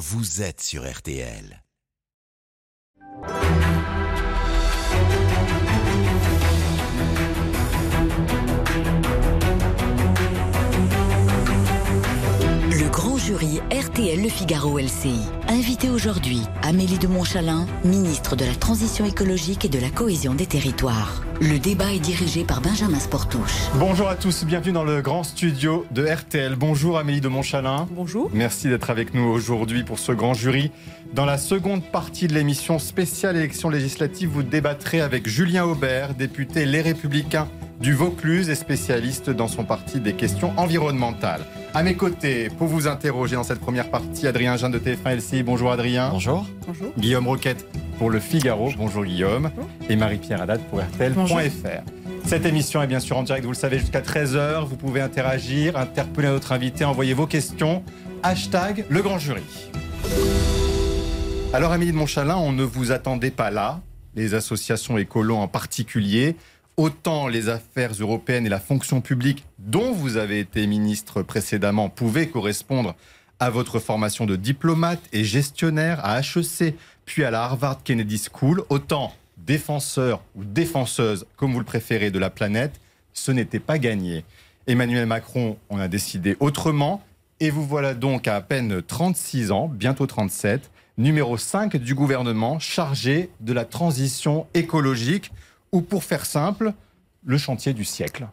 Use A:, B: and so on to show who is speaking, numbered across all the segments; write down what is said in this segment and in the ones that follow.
A: vous êtes sur RTL.
B: Le grand jury RTL Le Figaro LCI. Invité aujourd'hui, Amélie de Montchalin, ministre de la Transition écologique et de la cohésion des territoires. Le débat est dirigé par Benjamin Sportouche.
C: Bonjour à tous, bienvenue dans le grand studio de RTL. Bonjour Amélie de Montchalin.
D: Bonjour.
C: Merci d'être avec nous aujourd'hui pour ce grand jury. Dans la seconde partie de l'émission spéciale élection législative, vous débattrez avec Julien Aubert, député Les Républicains du Vaucluse et spécialiste dans son parti des questions environnementales. À mes côtés, pour vous interroger dans cette première partie, Adrien Jean de TF1 LCI. Bonjour Adrien.
E: Bonjour.
D: Bonjour.
C: Guillaume Roquette pour Le Figaro. Bonjour Guillaume. Et Marie-Pierre Haddad pour RTL.fr. Cette émission est bien sûr en direct, vous le savez, jusqu'à 13h. Vous pouvez interagir, interpeller notre invité, envoyer vos questions. Hashtag le grand jury. Alors, Amélie de Montchalin, on ne vous attendait pas là, les associations écolos en particulier. Autant les affaires européennes et la fonction publique, dont vous avez été ministre précédemment, pouvaient correspondre à votre formation de diplomate et gestionnaire à HEC, puis à la Harvard Kennedy School. Autant défenseur ou défenseuse, comme vous le préférez, de la planète, ce n'était pas gagné. Emmanuel Macron en a décidé autrement, et vous voilà donc à à peine 36 ans, bientôt 37, numéro 5 du gouvernement chargé de la transition écologique, ou pour faire simple, le chantier du siècle.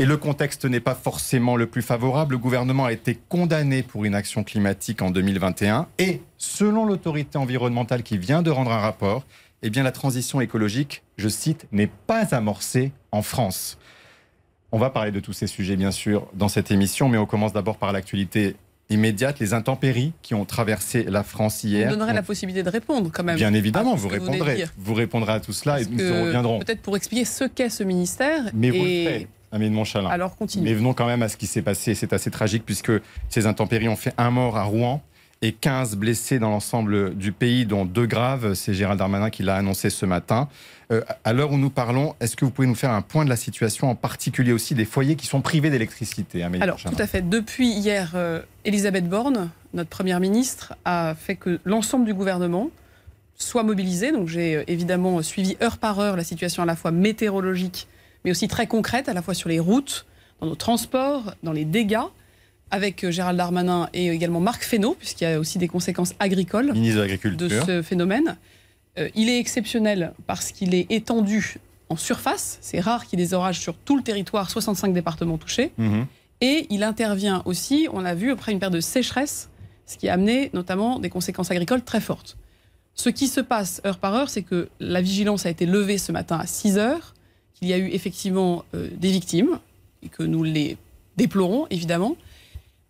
C: Et le contexte n'est pas forcément le plus favorable. Le gouvernement a été condamné pour inaction climatique en 2021 et, selon l'autorité environnementale qui vient de rendre un rapport, eh bien la transition écologique, je cite, n'est pas amorcée en France. On va parler de tous ces sujets, bien sûr, dans cette émission, mais on commence d'abord par l'actualité immédiate, les intempéries qui ont traversé la France hier.
D: Vous donnerez la possibilité de répondre quand même.
C: Bien évidemment, vous répondrez. Vous répondrez à tout cela
D: Parce
C: et nous reviendrons.
D: Peut-être pour expliquer ce qu'est ce ministère.
C: Mais vous le faites, Amélie de Montchalin.
D: Alors continue.
C: Mais venons quand même à ce qui s'est passé. C'est assez tragique puisque ces intempéries ont fait un mort à Rouen et 15 blessés dans l'ensemble du pays, dont deux graves. C'est Gérald Darmanin qui l'a annoncé ce matin. Euh, à l'heure où nous parlons, est-ce que vous pouvez nous faire un point de la situation, en particulier aussi des foyers qui sont privés d'électricité Amélie
D: Alors,
C: Montchalin
D: tout à fait. Depuis hier, euh, Elisabeth Borne, notre première ministre, a fait que l'ensemble du gouvernement soit mobilisé. Donc, j'ai euh, évidemment suivi heure par heure la situation à la fois météorologique, mais aussi très concrète, à la fois sur les routes, dans nos transports, dans les dégâts, avec euh, Gérald Darmanin et également Marc Fesneau, puisqu'il y a aussi des conséquences agricoles
C: Ministre de
D: de ce phénomène. Euh, il est exceptionnel parce qu'il est étendu en surface. C'est rare qu'il y ait des orages sur tout le territoire, 65 départements touchés.
C: Mhm.
D: Et il intervient aussi, on l'a vu, après une période de sécheresse, ce qui a amené notamment des conséquences agricoles très fortes. Ce qui se passe heure par heure, c'est que la vigilance a été levée ce matin à 6 heures, qu'il y a eu effectivement euh, des victimes, et que nous les déplorons évidemment.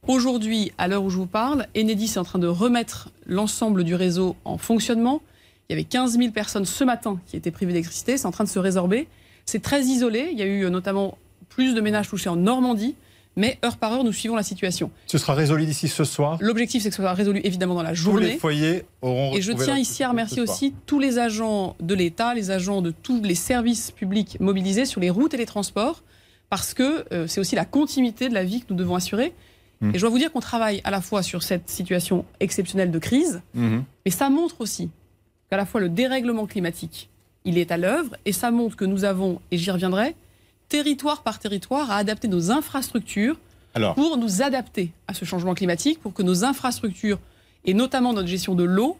D: Aujourd'hui, à l'heure où je vous parle, Enedis est en train de remettre l'ensemble du réseau en fonctionnement. Il y avait 15 000 personnes ce matin qui étaient privées d'électricité, c'est en train de se résorber. C'est très isolé, il y a eu euh, notamment plus de ménages touchés en Normandie, mais heure par heure, nous suivons la situation.
C: Ce sera résolu d'ici ce soir.
D: L'objectif, c'est que ce soit résolu évidemment dans la
C: Tous
D: journée.
C: les foyers auront
D: Et je tiens ici à remercier
C: soir.
D: aussi tous les agents de l'État, les agents de tous les services publics mobilisés sur les routes et les transports, parce que euh, c'est aussi la continuité de la vie que nous devons assurer.
C: Mm.
D: Et je dois vous dire qu'on travaille à la fois sur cette situation exceptionnelle de crise,
C: Mhm.
D: mais ça montre aussi qu'à la fois le dérèglement climatique, il est à l'œuvre, et ça montre que nous avons, et j'y reviendrai, territoire par territoire, à adapter nos infrastructures
C: Alors,
D: pour nous adapter à ce changement climatique, pour que nos infrastructures, et notamment notre gestion de l'eau,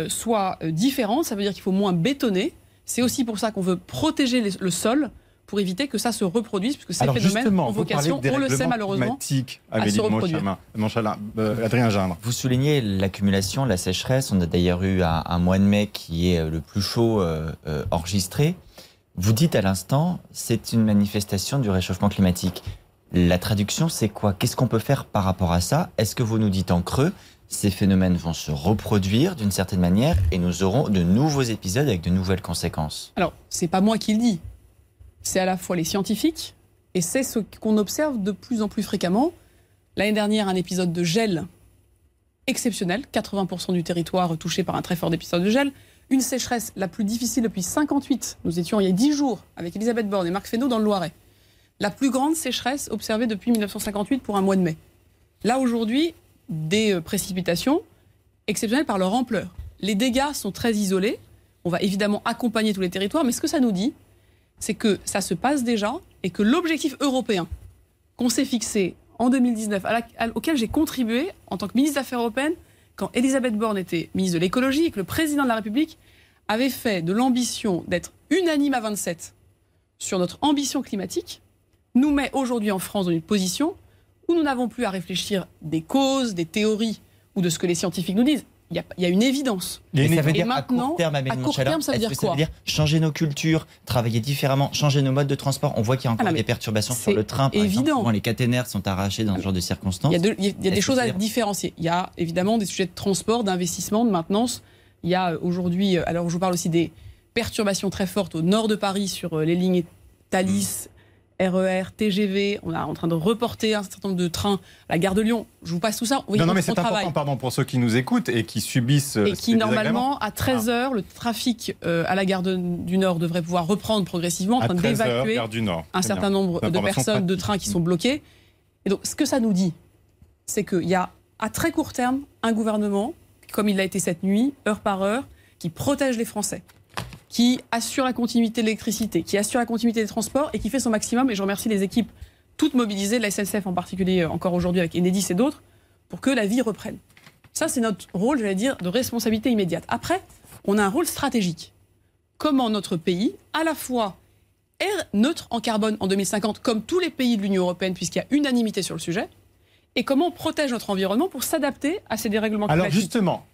D: euh, soient euh, différentes. Ça veut dire qu'il faut moins bétonner. C'est aussi pour ça qu'on veut protéger les- le sol pour éviter que ça se reproduise, puisque ces
C: alors
D: phénomènes
C: justement,
D: ont
C: vous parlez
D: vocation, on le sait malheureusement,
C: climatique,
D: à se reproduire.
C: Euh, Adrien Gindre.
E: Vous soulignez l'accumulation, la sécheresse. On a d'ailleurs eu un, un mois de mai qui est euh, le plus chaud euh, euh, enregistré. Vous dites à l'instant, c'est une manifestation du réchauffement climatique. La traduction, c'est quoi? Qu'est-ce qu'on peut faire par rapport à ça? Est-ce que vous nous dites en creux, ces phénomènes vont se reproduire d'une certaine manière et nous aurons de nouveaux épisodes avec de nouvelles conséquences?
D: Alors, c'est pas moi qui le dis. C'est à la fois les scientifiques et c'est ce qu'on observe de plus en plus fréquemment. L'année dernière, un épisode de gel exceptionnel, 80% du territoire touché par un très fort épisode de gel. Une sécheresse la plus difficile depuis 58. Nous étions il y a 10 jours avec Elisabeth Borne et Marc Fesneau dans le Loiret. La plus grande sécheresse observée depuis 1958 pour un mois de mai. Là, aujourd'hui, des euh, précipitations exceptionnelles par leur ampleur. Les dégâts sont très isolés. On va évidemment accompagner tous les territoires, mais ce que ça nous dit, c'est que ça se passe déjà et que l'objectif européen qu'on s'est fixé en 2019, auquel j'ai contribué en tant que ministre des Affaires européennes, quand Elisabeth Borne était ministre de l'écologie et que le président de la République avait fait de l'ambition d'être unanime à 27 sur notre ambition climatique, nous met aujourd'hui en France dans une position où nous n'avons plus à réfléchir des causes, des théories ou de ce que les scientifiques nous disent il y, a une évidence.
E: Mais ça veut dire à court terme, à court terme ça veut dire quoi changer nos cultures, travailler différemment, changer nos modes de transport? On voit qu'il y a encore ah des perturbations sur le train. Par évident. Exemple, les caténaires sont arrachés dans ce genre de circonstances.
D: Il y a, des choses à différencier. Il y a évidemment des sujets de transport, d'investissement, de maintenance. Il y a euh, aujourd'hui, euh, alors je vous parle aussi des perturbations très fortes au nord de Paris sur euh, les lignes Thalys, RER, TGV. On est en train de reporter un certain nombre de trains à la gare de Lyon. Je vous passe tout ça.
C: non, non, mais c'est important, pardon, pour ceux qui nous écoutent et qui subissent.
D: Et qui, normalement, à 13h, ah. le trafic euh, à la gare du Nord devrait pouvoir reprendre progressivement, en train d'évacuer un certain nombre de personnes, de trains qui sont bloqués. Et donc, ce que ça nous dit, c'est qu'il y a à très court terme un gouvernement, comme il l'a été cette nuit, heure par heure, qui protège les Français qui assure la continuité de l'électricité, qui assure la continuité des transports et qui fait son maximum. Et je remercie les équipes toutes mobilisées, la SNCF en particulier, euh, encore aujourd'hui avec Enedis et d'autres, pour que la vie reprenne. Ça, c'est notre rôle, j'allais dire, de responsabilité immédiate. Après, on a un rôle stratégique. Comment notre pays, à la fois, est neutre en carbone en 2050, comme tous les pays de l'Union européenne, puisqu'il y a unanimité sur le sujet, et comment on protège notre environnement pour s'adapter à ces dérèglements climatiques.
C: Alors justement,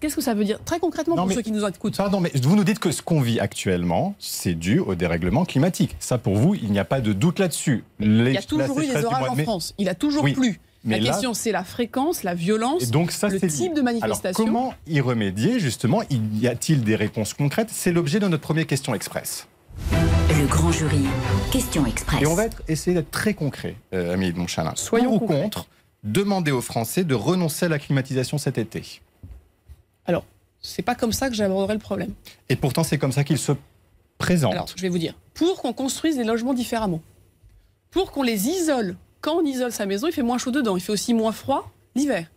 D: qu'est-ce que ça veut dire très concrètement pour ceux qui nous écoutent
C: Pardon, mais vous nous dites que ce qu'on vit actuellement, c'est dû au dérèglement climatique. Ça, pour vous, il n'y a pas de doute là-dessus.
D: Il y a toujours eu des orages en France. Il a toujours plu. la question, c'est la fréquence, la violence, donc ça, le type de manifestation.
C: Alors, comment y remédier, justement? Y a-t-il des réponses concrètes? C'est l'objet de notre première question express.
B: Le grand jury, question express.
C: Et on va être, essayer d'être très concret, euh, Amélie de Montchalin. Soyons Pour ou contre? Demander aux Français de renoncer à la climatisation cet été
D: Alors, c'est pas comme ça que j'aborderai le problème.
C: Et pourtant, c'est comme ça qu'il se présente.
D: Alors, je vais vous dire, pour qu'on construise des logements différemment, pour qu'on les isole, quand on isole sa maison, il fait moins chaud dedans, il fait aussi moins froid l'hiver.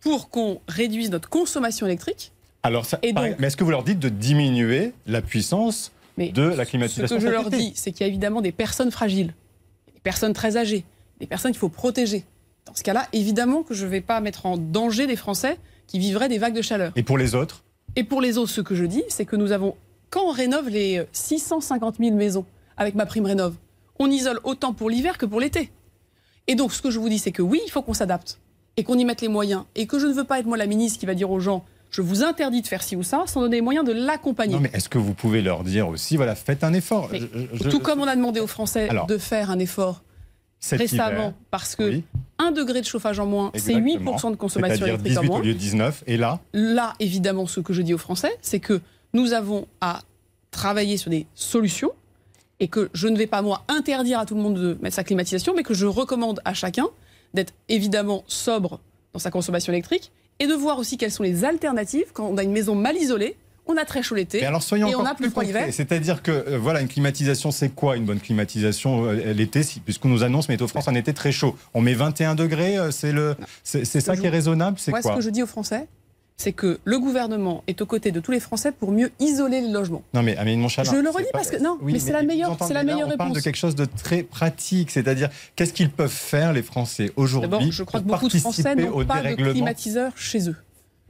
D: Pour qu'on réduise notre consommation électrique.
C: Alors, ça, mais est-ce que vous leur dites de diminuer la puissance de la climatisation
D: Ce que je leur dis, c'est qu'il y a évidemment des personnes fragiles, des personnes très âgées, des personnes qu'il faut protéger. Dans ce cas-là, évidemment que je ne vais pas mettre en danger des Français qui vivraient des vagues de chaleur.
C: Et pour les autres
D: Et pour les autres, ce que je dis, c'est que nous avons, quand on rénove les 650 000 maisons avec ma prime rénove, on isole autant pour l'hiver que pour l'été. Et donc, ce que je vous dis, c'est que oui, il faut qu'on s'adapte et qu'on y mette les moyens. Et que je ne veux pas être moi la ministre qui va dire aux gens je vous interdis de faire ci ou ça, sans donner les moyens de l'accompagner. Non,
C: mais est-ce que vous pouvez leur dire aussi, voilà, faites un effort
D: Tout comme on a demandé aux Français de faire un effort récemment parce que 1 degré de chauffage en moins, c'est 8% de consommation électrique en moins.
C: au lieu de 19. Et là
D: Là, évidemment, ce que je dis aux Français, c'est que nous avons à travailler sur des solutions et que je ne vais pas, moi, interdire à tout le monde de mettre sa climatisation, mais que je recommande à chacun d'être évidemment sobre dans sa consommation électrique et de voir aussi quelles sont les alternatives quand on a une maison mal isolée on a très chaud l'été et, on a plus froid l'hiver.
C: C'est-à-dire que euh, voilà, une climatisation, c'est quoi une bonne climatisation euh, l'été Puisqu'on nous annonce Météo France un été très chaud. On met 21 degrés, euh, c'est le, c'est ça qui est raisonnable. C'est
D: quoi ce que je dis aux Français, c'est que le gouvernement est aux côtés de tous les Français pour mieux isoler les logements.
C: Non mais Amélie Montchalin,
D: je le redis parce que non, mais, c'est la meilleure, c'est la meilleure
C: réponse. On parle de quelque chose de très pratique, c'est-à-dire qu'est-ce qu'ils peuvent faire les Français aujourd'hui
D: je crois que beaucoup de Français n'ont pas de climatiseur chez eux.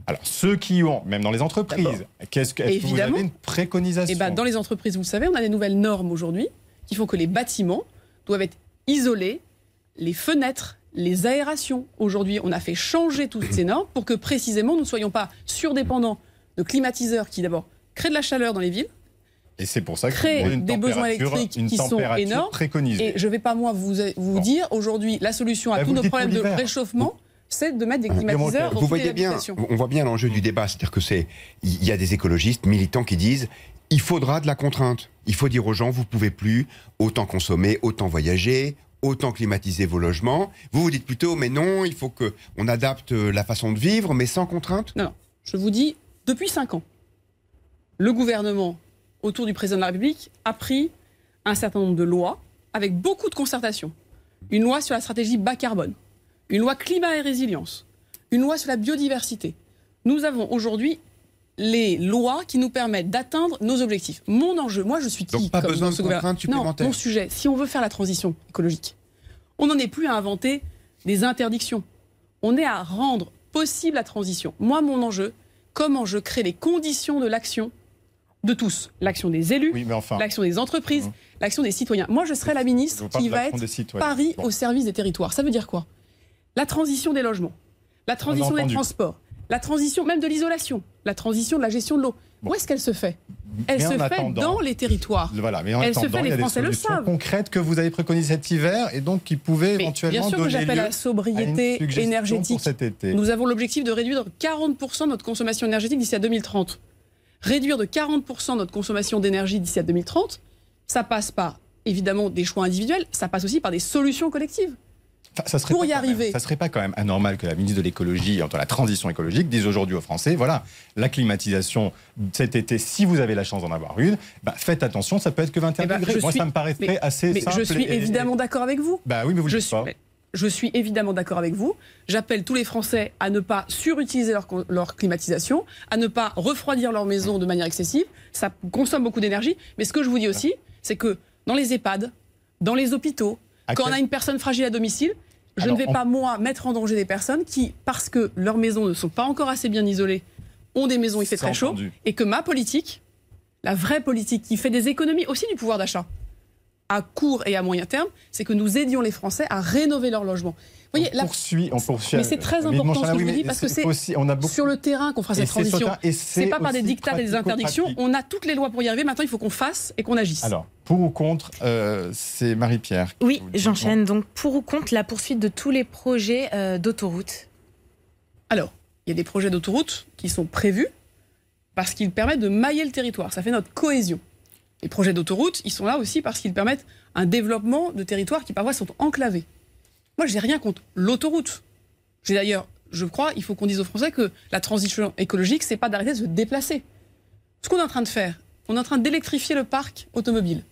C: Alors, ceux qui ont, même dans les entreprises, qu'est-ce que, est-ce que vous avez une préconisation
D: eh ben, Dans les entreprises, vous le savez, on a des nouvelles normes aujourd'hui qui font que les bâtiments doivent être isolés, les fenêtres, les aérations. Aujourd'hui, on a fait changer toutes ces normes pour que précisément nous ne soyons pas surdépendants de climatiseurs qui d'abord créent de la chaleur dans les villes.
C: Et c'est pour ça que
D: créent des besoins électriques qui sont énormes. Et je ne vais pas moi vous, vous dire aujourd'hui la solution à tous nos problèmes de réchauffement c'est de mettre des climatiseurs
F: Vous voyez bien, on voit bien l'enjeu du débat, c'est-à-dire que c'est, il y a des écologistes militants qui disent, il faudra de la contrainte. Il faut dire aux gens, vous pouvez plus autant consommer, autant voyager, autant climatiser vos logements. Vous vous dites plutôt, mais non, il faut que on adapte la façon de vivre, mais sans contrainte.
D: Non, non. Je vous dis, depuis cinq ans, le gouvernement, autour du président de la République, a pris un certain nombre de lois avec beaucoup de concertation. Une loi sur la stratégie bas carbone, une loi climat et résilience, une loi sur la biodiversité, Nous avons aujourd'hui les lois qui nous permettent d'atteindre nos objectifs. Mon enjeu, moi je suis qui
F: Donc pas
D: comme
F: besoin de contraintes supplémentaires.
D: Non, mon sujet, si on veut faire la transition écologique, on n'en est plus à inventer des interdictions. On est à rendre possible la transition. Moi, mon enjeu, comment je crée les conditions de l'action de tous. L'action des élus,
C: Oui, mais enfin.
D: l'action des entreprises,
C: Mhm.
D: l'action des citoyens. Moi, je serai la ministre qui va être. Paris
C: Bon.
D: au service des territoires. Ça veut dire quoi? La transition des logements, la transition des transports, la transition même de l'isolation, la transition de la gestion de l'eau.
C: Bon.
D: Où est-ce qu'elle se fait? Elle
C: Mais
D: se fait dans les territoires.
C: Voilà, mais en
D: Elle se fait, les Français le savent.
C: concrètes que vous avez préconisées cet hiver et donc qui pouvaient
D: Mais
C: éventuellement
D: bien sûr que j'appelle la sobriété énergétique.
C: pour cet été.
D: Nous avons l'objectif de réduire de 40% notre consommation énergétique d'ici à 2030. Réduire de 40% notre consommation d'énergie d'ici à 2030, ça passe par évidemment des choix individuels, ça passe aussi par des solutions collectives.
C: Enfin, ça serait
D: pour y
C: quand même-
D: arriver.
C: ça serait pas quand même anormal que la ministre de l'écologie, entre la transition écologique, dise aujourd'hui aux Français, voilà, la climatisation cet été, si vous avez la chance d'en avoir une, bah, faites attention, ça peut être que 21
D: Eh ben,
C: degrés. Moi,
D: suis-
C: ça me paraîtrait
D: mais-
C: assez
D: Mais
C: simple.
D: je suis
C: et-
D: évidemment d'accord avec vous.
C: Bah oui, mais vous le
D: Je
C: dites
D: suis,
C: pas.
D: mais je suis évidemment d'accord avec vous. J'appelle tous les Français à ne pas surutiliser leur, climatisation, à ne pas refroidir leur maison de manière excessive. Ça consomme beaucoup d'énergie. Mais ce que je vous dis aussi, c'est que dans les EHPAD, dans les hôpitaux,
C: À
D: quand on a une personne fragile à domicile, je
C: Alors,
D: ne vais
C: on-
D: pas, moi, mettre en danger des personnes qui, parce que leurs maisons ne sont pas encore assez bien isolées, ont des maisons où il fait très chaud, et que ma politique, la vraie politique qui fait des économies aussi du pouvoir d'achat, à court et à moyen terme, c'est que nous aidions les Français à rénover leur logement. Vous voyez,
C: on
D: la-
C: poursuit, on poursuit.
D: Mais c'est très important ce que je vous dis, parce que c'est
C: beaucoup.
D: sur le terrain qu'on fera
C: et
D: cette transition. C'est pas par des dictats et des interdictions. On a toutes les lois pour y arriver. Maintenant, il faut qu'on fasse et qu'on agisse.
C: Alors, pour ou contre, euh, c'est Marie-Pierre.
G: Oui, j'enchaîne. Donc, pour ou contre la poursuite de tous les projets euh, d'autoroute
D: Alors, il y a des projets d'autoroute qui sont prévus parce qu'ils permettent de mailler le territoire. Ça fait notre cohésion. Les projets d'autoroute, ils sont là aussi parce qu'ils permettent un développement de territoires qui parfois sont enclavés. Moi, j'ai rien contre l'autoroute. J'ai d'ailleurs, je crois, il faut qu'on dise aux Français que la transition écologique, c'est pas d'arrêter de se déplacer. Ce qu'on est en train de faire, on est en train d'électrifier le parc automobile.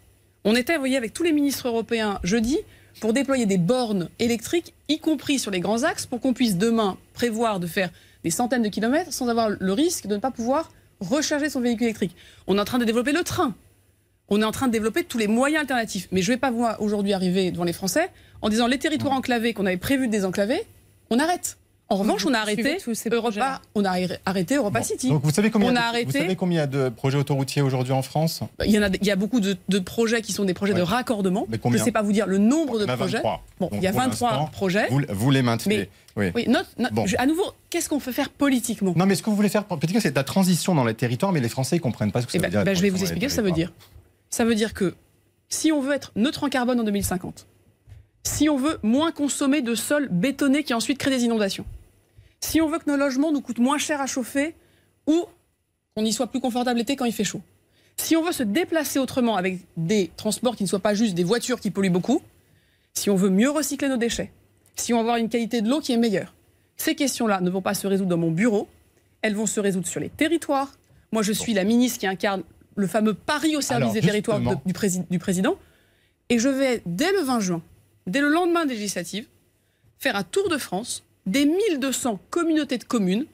D: On était, vous voyez, avec tous les ministres européens jeudi pour déployer des bornes électriques, y compris sur les grands axes, pour qu'on puisse demain prévoir de faire des centaines de kilomètres sans avoir le risque de ne pas pouvoir recharger son véhicule électrique. On est en train de développer le train. On est en train de développer tous les moyens alternatifs. Mais je ne vais pas voir aujourd'hui arriver devant les Français en disant les territoires enclavés qu'on avait prévu de désenclaver, on arrête. En revanche, on a arrêté Europa, on a arrêté Europa
C: Bon.
D: City.
C: Donc, vous savez combien,
D: On
C: de-
D: a
C: vous
D: arrêté-
C: savez combien il y a de projets autoroutiers aujourd'hui en France?
D: Il y, en a, il y a beaucoup de, de projets qui sont des projets de raccordement.
C: Mais
D: je ne sais pas vous dire le nombre de
C: Il y en a
D: projets.
C: 23.
D: Bon, il y a
C: pour
D: 23
C: l'instant,
D: projets.
C: Vous, vous les maintenez. Oui.
D: Oui, notre- notre-
C: Bon.
D: je- à nouveau, qu'est-ce qu'on peut faire politiquement?
C: Non, mais ce que vous voulez faire, que c'est de la transition dans les territoires, mais les Français ne comprennent pas ce que ça
D: Eh
C: veut
D: ben,
C: dire.
D: ben, je vais vous expliquer ce que ça veut dire. Ça veut dire que si on veut être neutre en carbone en 2050, si on veut moins consommer de sol bétonné qui ensuite crée des inondations, si on veut que nos logements nous coûtent moins cher à chauffer ou qu'on y soit plus confortable l'été quand il fait chaud, si on veut se déplacer autrement avec des transports qui ne soient pas juste des voitures qui polluent beaucoup, si on veut mieux recycler nos déchets, si on veut avoir une qualité de l'eau qui est meilleure, ces questions-là ne vont pas se résoudre dans mon bureau, elles vont se résoudre sur les territoires. Moi, je suis la ministre qui incarne le fameux pari au service
C: Alors,
D: des territoires de- du, prési- du président. Et je vais, dès le 20 juin, dès le lendemain des législatives, faire un tour de France des 1200 communautés de communes,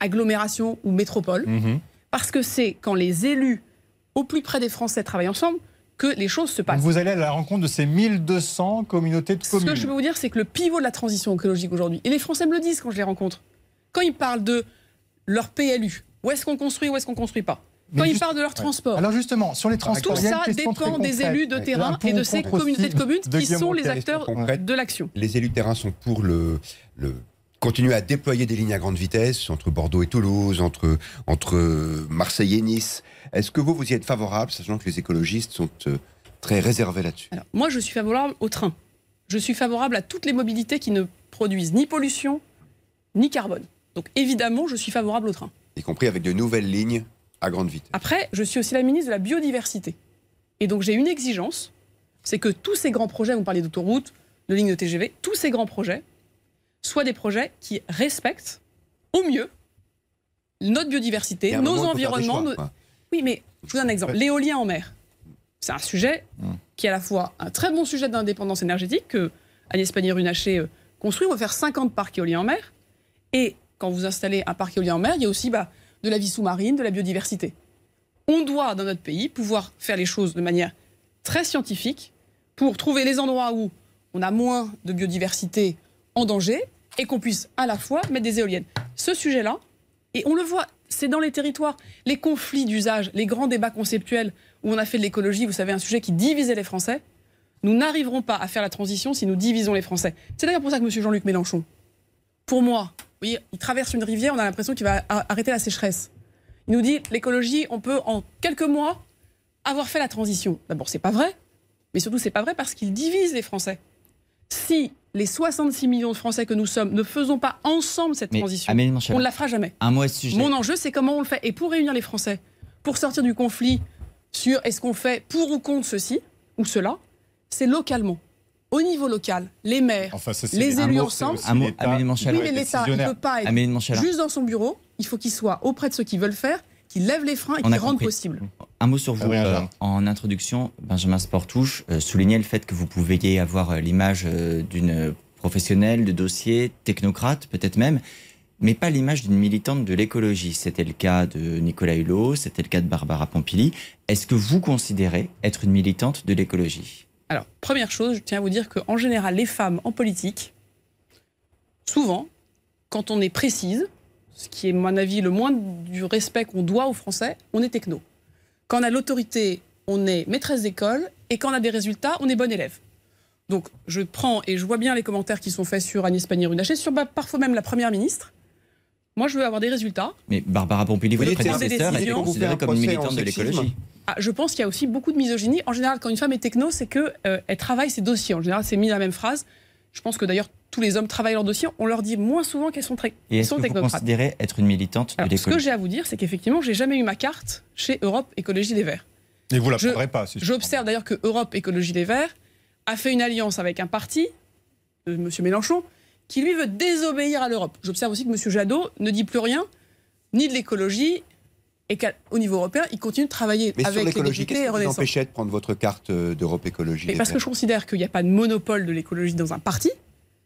D: agglomérations ou métropoles,
C: Mhm.
D: parce que c'est quand les élus au plus près des Français travaillent ensemble que les choses se
C: Donc
D: passent.
C: vous allez à la rencontre de ces 1200 communautés de
D: Ce
C: communes.
D: que je peux vous dire, c'est que le pivot de la transition écologique aujourd'hui, et les Français me le disent quand je les rencontre, quand ils parlent de leur PLU, où est-ce qu'on construit, où est-ce qu'on construit pas, Quand ils parent de leur
C: Ouais.
D: transport,
C: Alors justement, sur les
D: tout
C: transports, une
D: ça dépend des élus de terrain et de ces communautés de communes
C: de
D: qui sont les acteurs
F: concrète.
D: de l'action.
F: Les élus de terrain sont pour le, le continuer à déployer des lignes à grande vitesse entre Bordeaux et Toulouse, entre, entre Marseille et Nice. Est-ce que vous, vous y êtes favorable, sachant que les écologistes sont euh, très réservés là-dessus
D: Alors, moi, je suis favorable au train. Je suis favorable à toutes les mobilités qui ne produisent ni pollution, ni carbone. Donc, évidemment, je suis favorable au train.
F: Y compris avec de nouvelles lignes à grande vitesse.
D: Après, je suis aussi la ministre de la biodiversité. Et donc, j'ai une exigence, c'est que tous ces grands projets, vous parlez d'autoroutes, de lignes de TGV, tous ces grands projets soient des projets qui respectent au mieux notre biodiversité, nos
F: moment,
D: environnements.
F: choix,
D: nos-
F: quoi.
D: Oui, mais je vous donne un exemple. L'éolien en mer, c'est un sujet
C: Mm.
D: qui est à la fois un très bon sujet d'indépendance énergétique que Agnès Pannier-Runacher euh, construit. On va faire 50 parcs éoliens en mer. Et quand vous installez un parc éolien en mer, il y a aussi bah, de la vie sous-marine, de la biodiversité. On doit, dans notre pays, pouvoir faire les choses de manière très scientifique pour trouver les endroits où on a moins de biodiversité en danger et qu'on puisse à la fois mettre des éoliennes. Ce sujet-là, et on le voit, c'est dans les territoires, les conflits d'usage, les grands débats conceptuels où on a fait de l'écologie, vous savez, un sujet qui divisait les Français. Nous n'arriverons pas à faire la transition si nous divisons les Français. C'est d'ailleurs pour ça que M. Jean-Luc Mélenchon, pour moi, voyez, il traverse une rivière, on a l'impression qu'il va arrêter la sécheresse. Il nous dit l'écologie, on peut en quelques mois avoir fait la transition. D'abord, c'est pas vrai, mais surtout, c'est pas vrai parce qu'il divise les Français. Si les 66 millions de Français que nous sommes ne faisons pas ensemble cette
E: Mais,
D: transition,
E: Amélie
D: on ne la fera jamais.
E: Un mot à ce sujet.
D: Mon enjeu, c'est comment on le fait. Et pour réunir les Français, pour sortir du conflit sur est-ce qu'on fait pour ou contre ceci ou cela, c'est localement, au niveau local, les maires,
C: Enfin, ça, c'est
D: les élus
C: mot,
D: ensemble.
C: c'est
E: Un mot, Amélie
D: Oui, mais l'État, il ne peut pas être juste dans son bureau. Il faut qu'il soit auprès de ceux qui veulent faire, qu'il lève les freins et qu'il rende possible.
E: Un mot sur vous. Euh, en introduction, Benjamin Sportouche euh, soulignait le fait que vous pouviez avoir euh, l'image euh, d'une professionnelle de dossier, technocrate peut-être même, mais pas l'image d'une militante de l'écologie. C'était le cas de Nicolas Hulot, c'était le cas de Barbara Pompili. Est-ce que vous considérez être une militante de l'écologie?
D: Alors, première chose, je tiens à vous dire qu'en général, les femmes en politique, souvent, quand on est précise, ce qui est, à mon avis, le moins du respect qu'on doit aux Français, on est techno. Quand on a l'autorité, on est maîtresse d'école, et quand on a des résultats, on est bon élève. Donc, je prends et je vois bien les commentaires qui sont faits sur Agnès Pannier-Runacher, sur bah, parfois même la Première ministre. Moi, je veux avoir des résultats.
E: Mais Barbara Pompili,
F: Vous c'est-
E: prédécesseur, était
D: c'est-
E: considérée comme une militante de l'écologie.
D: Ah, je pense qu'il y a aussi beaucoup de misogynie. En général, quand une femme est techno, c'est qu'elle elle travaille ses dossiers. En général, c'est mis dans la même phrase. Je pense que d'ailleurs, tous les hommes travaillent leurs dossiers. On leur dit moins souvent qu'elles sont, très,
E: Et est-ce
D: sont
E: que vous considérez être une militante de
D: ce que j'ai à vous dire, c'est qu'effectivement, j'ai jamais eu ma carte chez Europe Écologie Les Verts.
C: Et vous la
D: Je-
C: prendrez pas. si
D: J'observe d'ailleurs que Europe Écologie Les Verts a fait une alliance avec un parti, de M. Mélenchon, qui lui veut désobéir à l'Europe. J'observe aussi que M. Jadot ne dit plus rien, ni de l'écologie, et qu'au niveau européen, il continue de travailler
F: Mais
D: avec
F: l'écologie, qu'est-ce qui vous empêchait de prendre votre carte euh, d'Europe Écologie
D: Mais parce que je considère qu'il n'y a pas de monopole de l'écologie dans un parti.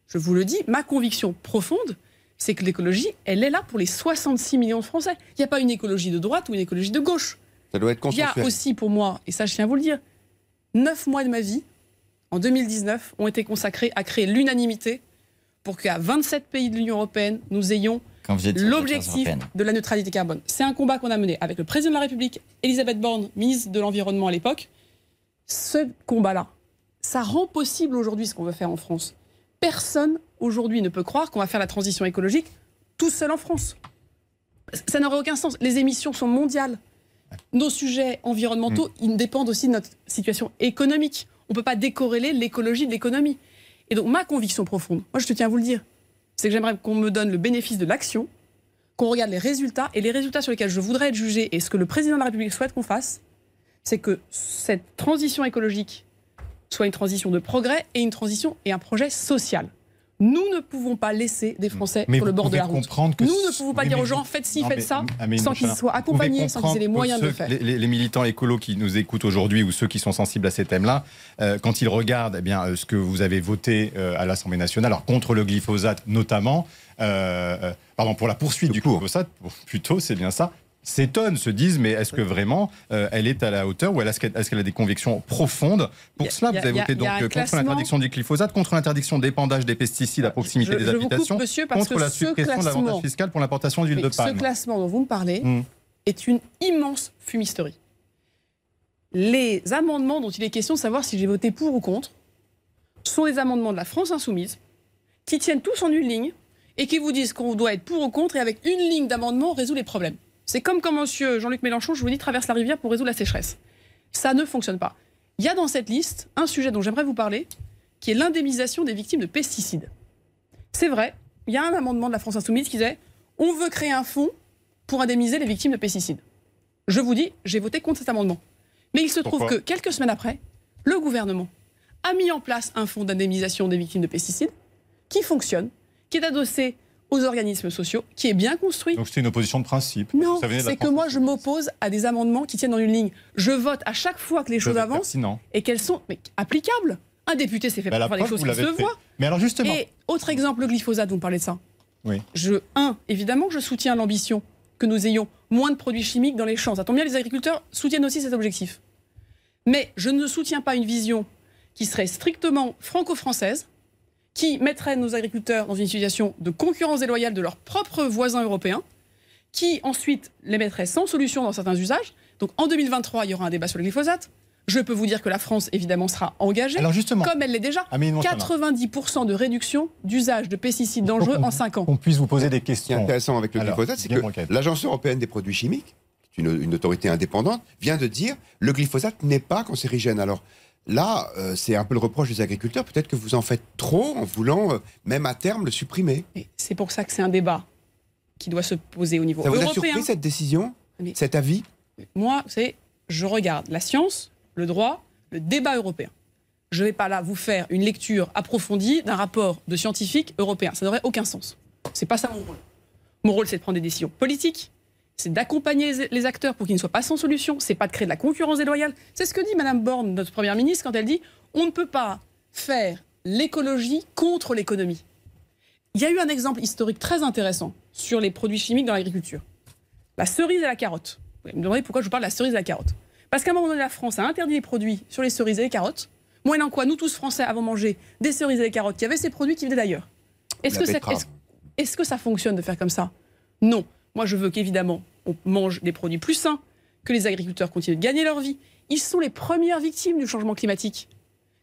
D: Je vous le dis, ma conviction profonde, c'est que l'écologie, elle est là pour les 66 millions de Français. Il n'y a pas une écologie de droite ou une écologie de gauche.
F: Ça doit être
D: Il y a
F: consensuel.
D: aussi pour moi, et ça je tiens à vous le dire, neuf mois de ma vie, en 2019, ont été consacrés à créer l'unanimité pour qu'à 27 pays de l'Union européenne, nous ayons l'objectif de la neutralité carbone. C'est un combat qu'on a mené avec le président de la République, Elisabeth Borne, ministre de l'Environnement à l'époque. Ce combat-là, ça rend possible aujourd'hui ce qu'on veut faire en France. Personne aujourd'hui ne peut croire qu'on va faire la transition écologique tout seul en France. Ça n'aurait aucun sens. Les émissions sont mondiales. Nos sujets environnementaux,
C: Mm.
D: ils dépendent aussi de notre situation économique. On ne peut pas décorréler l'écologie de l'économie. Et donc, ma conviction profonde, moi je te tiens à vous le dire, c'est que j'aimerais qu'on me donne le bénéfice de l'action, qu'on regarde les résultats, et les résultats sur lesquels je voudrais être jugé, et ce que le président de la République souhaite qu'on fasse, c'est que cette transition écologique soit une transition de progrès et une transition et un projet social. Nous ne pouvons pas laisser des Français
C: Mais
D: sur le bord de la route.
C: comprendre que
D: Nous ne pouvons pas
C: oui,
D: dire aux gens faites ci,
C: Non,
D: faites
C: mais-
D: ça,
C: Amélie
D: sans qu'ils soient accompagnés, sans qu'ils aient les moyens de
C: ceux-
D: faire.
C: Les, les militants écolos qui nous écoutent aujourd'hui ou ceux qui sont sensibles à ces thèmes-là, euh, quand ils regardent eh bien, euh, ce que vous avez voté euh, à l'Assemblée nationale, alors contre le glyphosate notamment, euh, euh, pardon, pour la poursuite du
F: Pour.
C: glyphosate, plutôt c'est bien ça, s'étonnent, se disent mais est-ce que vraiment euh, elle est à la hauteur ou est-ce qu'elle a des convictions profondes Pour
D: a-
C: cela, vous avez voté donc euh, contre l'interdiction du glyphosate, contre l'interdiction d'épandage des pesticides à proximité
D: Je-
C: des
D: je
C: habitations,
D: coupe, monsieur, parce
C: contre
D: que
C: la
D: ce
C: suppression de l'avantage fiscal pour l'importation d'huile de
D: ce
C: palme.
D: classement dont vous me parlez
C: Hmm.
D: est une immense fumisterie. Les amendements dont il est question de savoir si j'ai voté pour ou contre sont les amendements de la France insoumise qui tiennent tous en une ligne et qui vous disent qu'on doit être pour ou contre et avec une ligne d'amendement on résout les problèmes. C'est comme quand monsieur Jean-Luc Mélenchon, je vous dis, traverse la rivière pour résoudre la sécheresse. Ça ne fonctionne pas. Il y a dans cette liste un sujet dont j'aimerais vous parler, qui est l'indemnisation des victimes de pesticides. C'est vrai, il y a un amendement de la France Insoumise qui disait on veut créer un fonds pour indemniser les victimes de pesticides. Je vous dis, j'ai voté contre cet amendement. Mais il se trouve que quelques semaines après, le gouvernement a mis en place un fonds d'indemnisation des victimes de pesticides qui fonctionne, qui est adossé aux organismes sociaux, qui est bien construit.
C: Donc c'était une opposition de principe.
D: Non, c'est que moi je m'oppose à des amendements qui tiennent dans une ligne. Je vote à chaque fois que les choses avancent
C: pertinent.
D: et qu'elles sont mais, applicables. Un député, c'est fait
C: Bah,
D: faire des choses qui se
C: fait.
D: voient.
C: Mais alors justement,
D: Et autre exemple, le glyphosate, vous me parlez de ça.
C: Oui.
D: Je, un, évidemment, je soutiens l'ambition que nous ayons moins de produits chimiques dans les champs. Ça tombe bien, les agriculteurs soutiennent aussi cet objectif. Mais je ne soutiens pas une vision qui serait strictement franco-française, qui mettrait nos agriculteurs dans une situation de concurrence déloyale de leurs propres voisins européens, qui ensuite les mettrait sans solution dans certains usages. Donc en 2023, il y aura un débat sur le glyphosate. Je peux vous dire que la France, évidemment, sera engagée,
C: Alors justement,
D: comme elle l'est déjà.
C: Amélie de Montchalin,
D: 90% de réduction d'usage de pesticides dangereux en 5 ans.
C: qu'on puisse vous poser des
F: Ce qui est
C: questions.
F: intéressant avec le
C: Alors,
F: glyphosate, c'est que l'Agence européenne des produits chimiques, qui est une, une autorité indépendante, vient de dire le glyphosate n'est pas cancérigène. Alors là, euh, c'est un peu le reproche des agriculteurs. Peut-être que vous en faites trop en voulant, euh, même à terme, le supprimer.
D: C'est pour ça que c'est un débat qui doit se poser au niveau
F: Ça vous a
D: européen.
F: surpris cette décision,
D: Mais-
F: cet avis?
D: Moi, c'est je regarde la science, le droit, le débat européen. Je ne vais pas là vous faire une lecture approfondie d'un rapport de scientifiques européens. Ça n'aurait aucun sens. C'est pas ça mon rôle. Mon rôle, c'est de prendre des décisions politiques, c'est d'accompagner les- acteurs pour qu'ils ne soient pas sans solution, c'est pas de créer de la concurrence déloyale. C'est ce que dit Madame Borne, notre première ministre, quand elle dit on ne peut pas faire l'écologie contre l'économie. Il y a eu un exemple historique très intéressant sur les produits chimiques dans l'agriculture. La cerise et la carotte. Vous me demandez pourquoi je vous parle de la cerise et la carotte. Parce qu'à un moment donné, la France a interdit les produits sur les cerises et les carottes. Moyennant quoi, nous tous Français avons mangé des cerises et des carottes qui avaient ces produits qui venaient d'ailleurs. Est-ce que, est-ce- est-ce que ça fonctionne de faire comme ça? Non. Moi, je veux qu'évidemment, on mange des produits plus sains, que les agriculteurs continuent de gagner leur vie. Ils sont les premières victimes du changement climatique.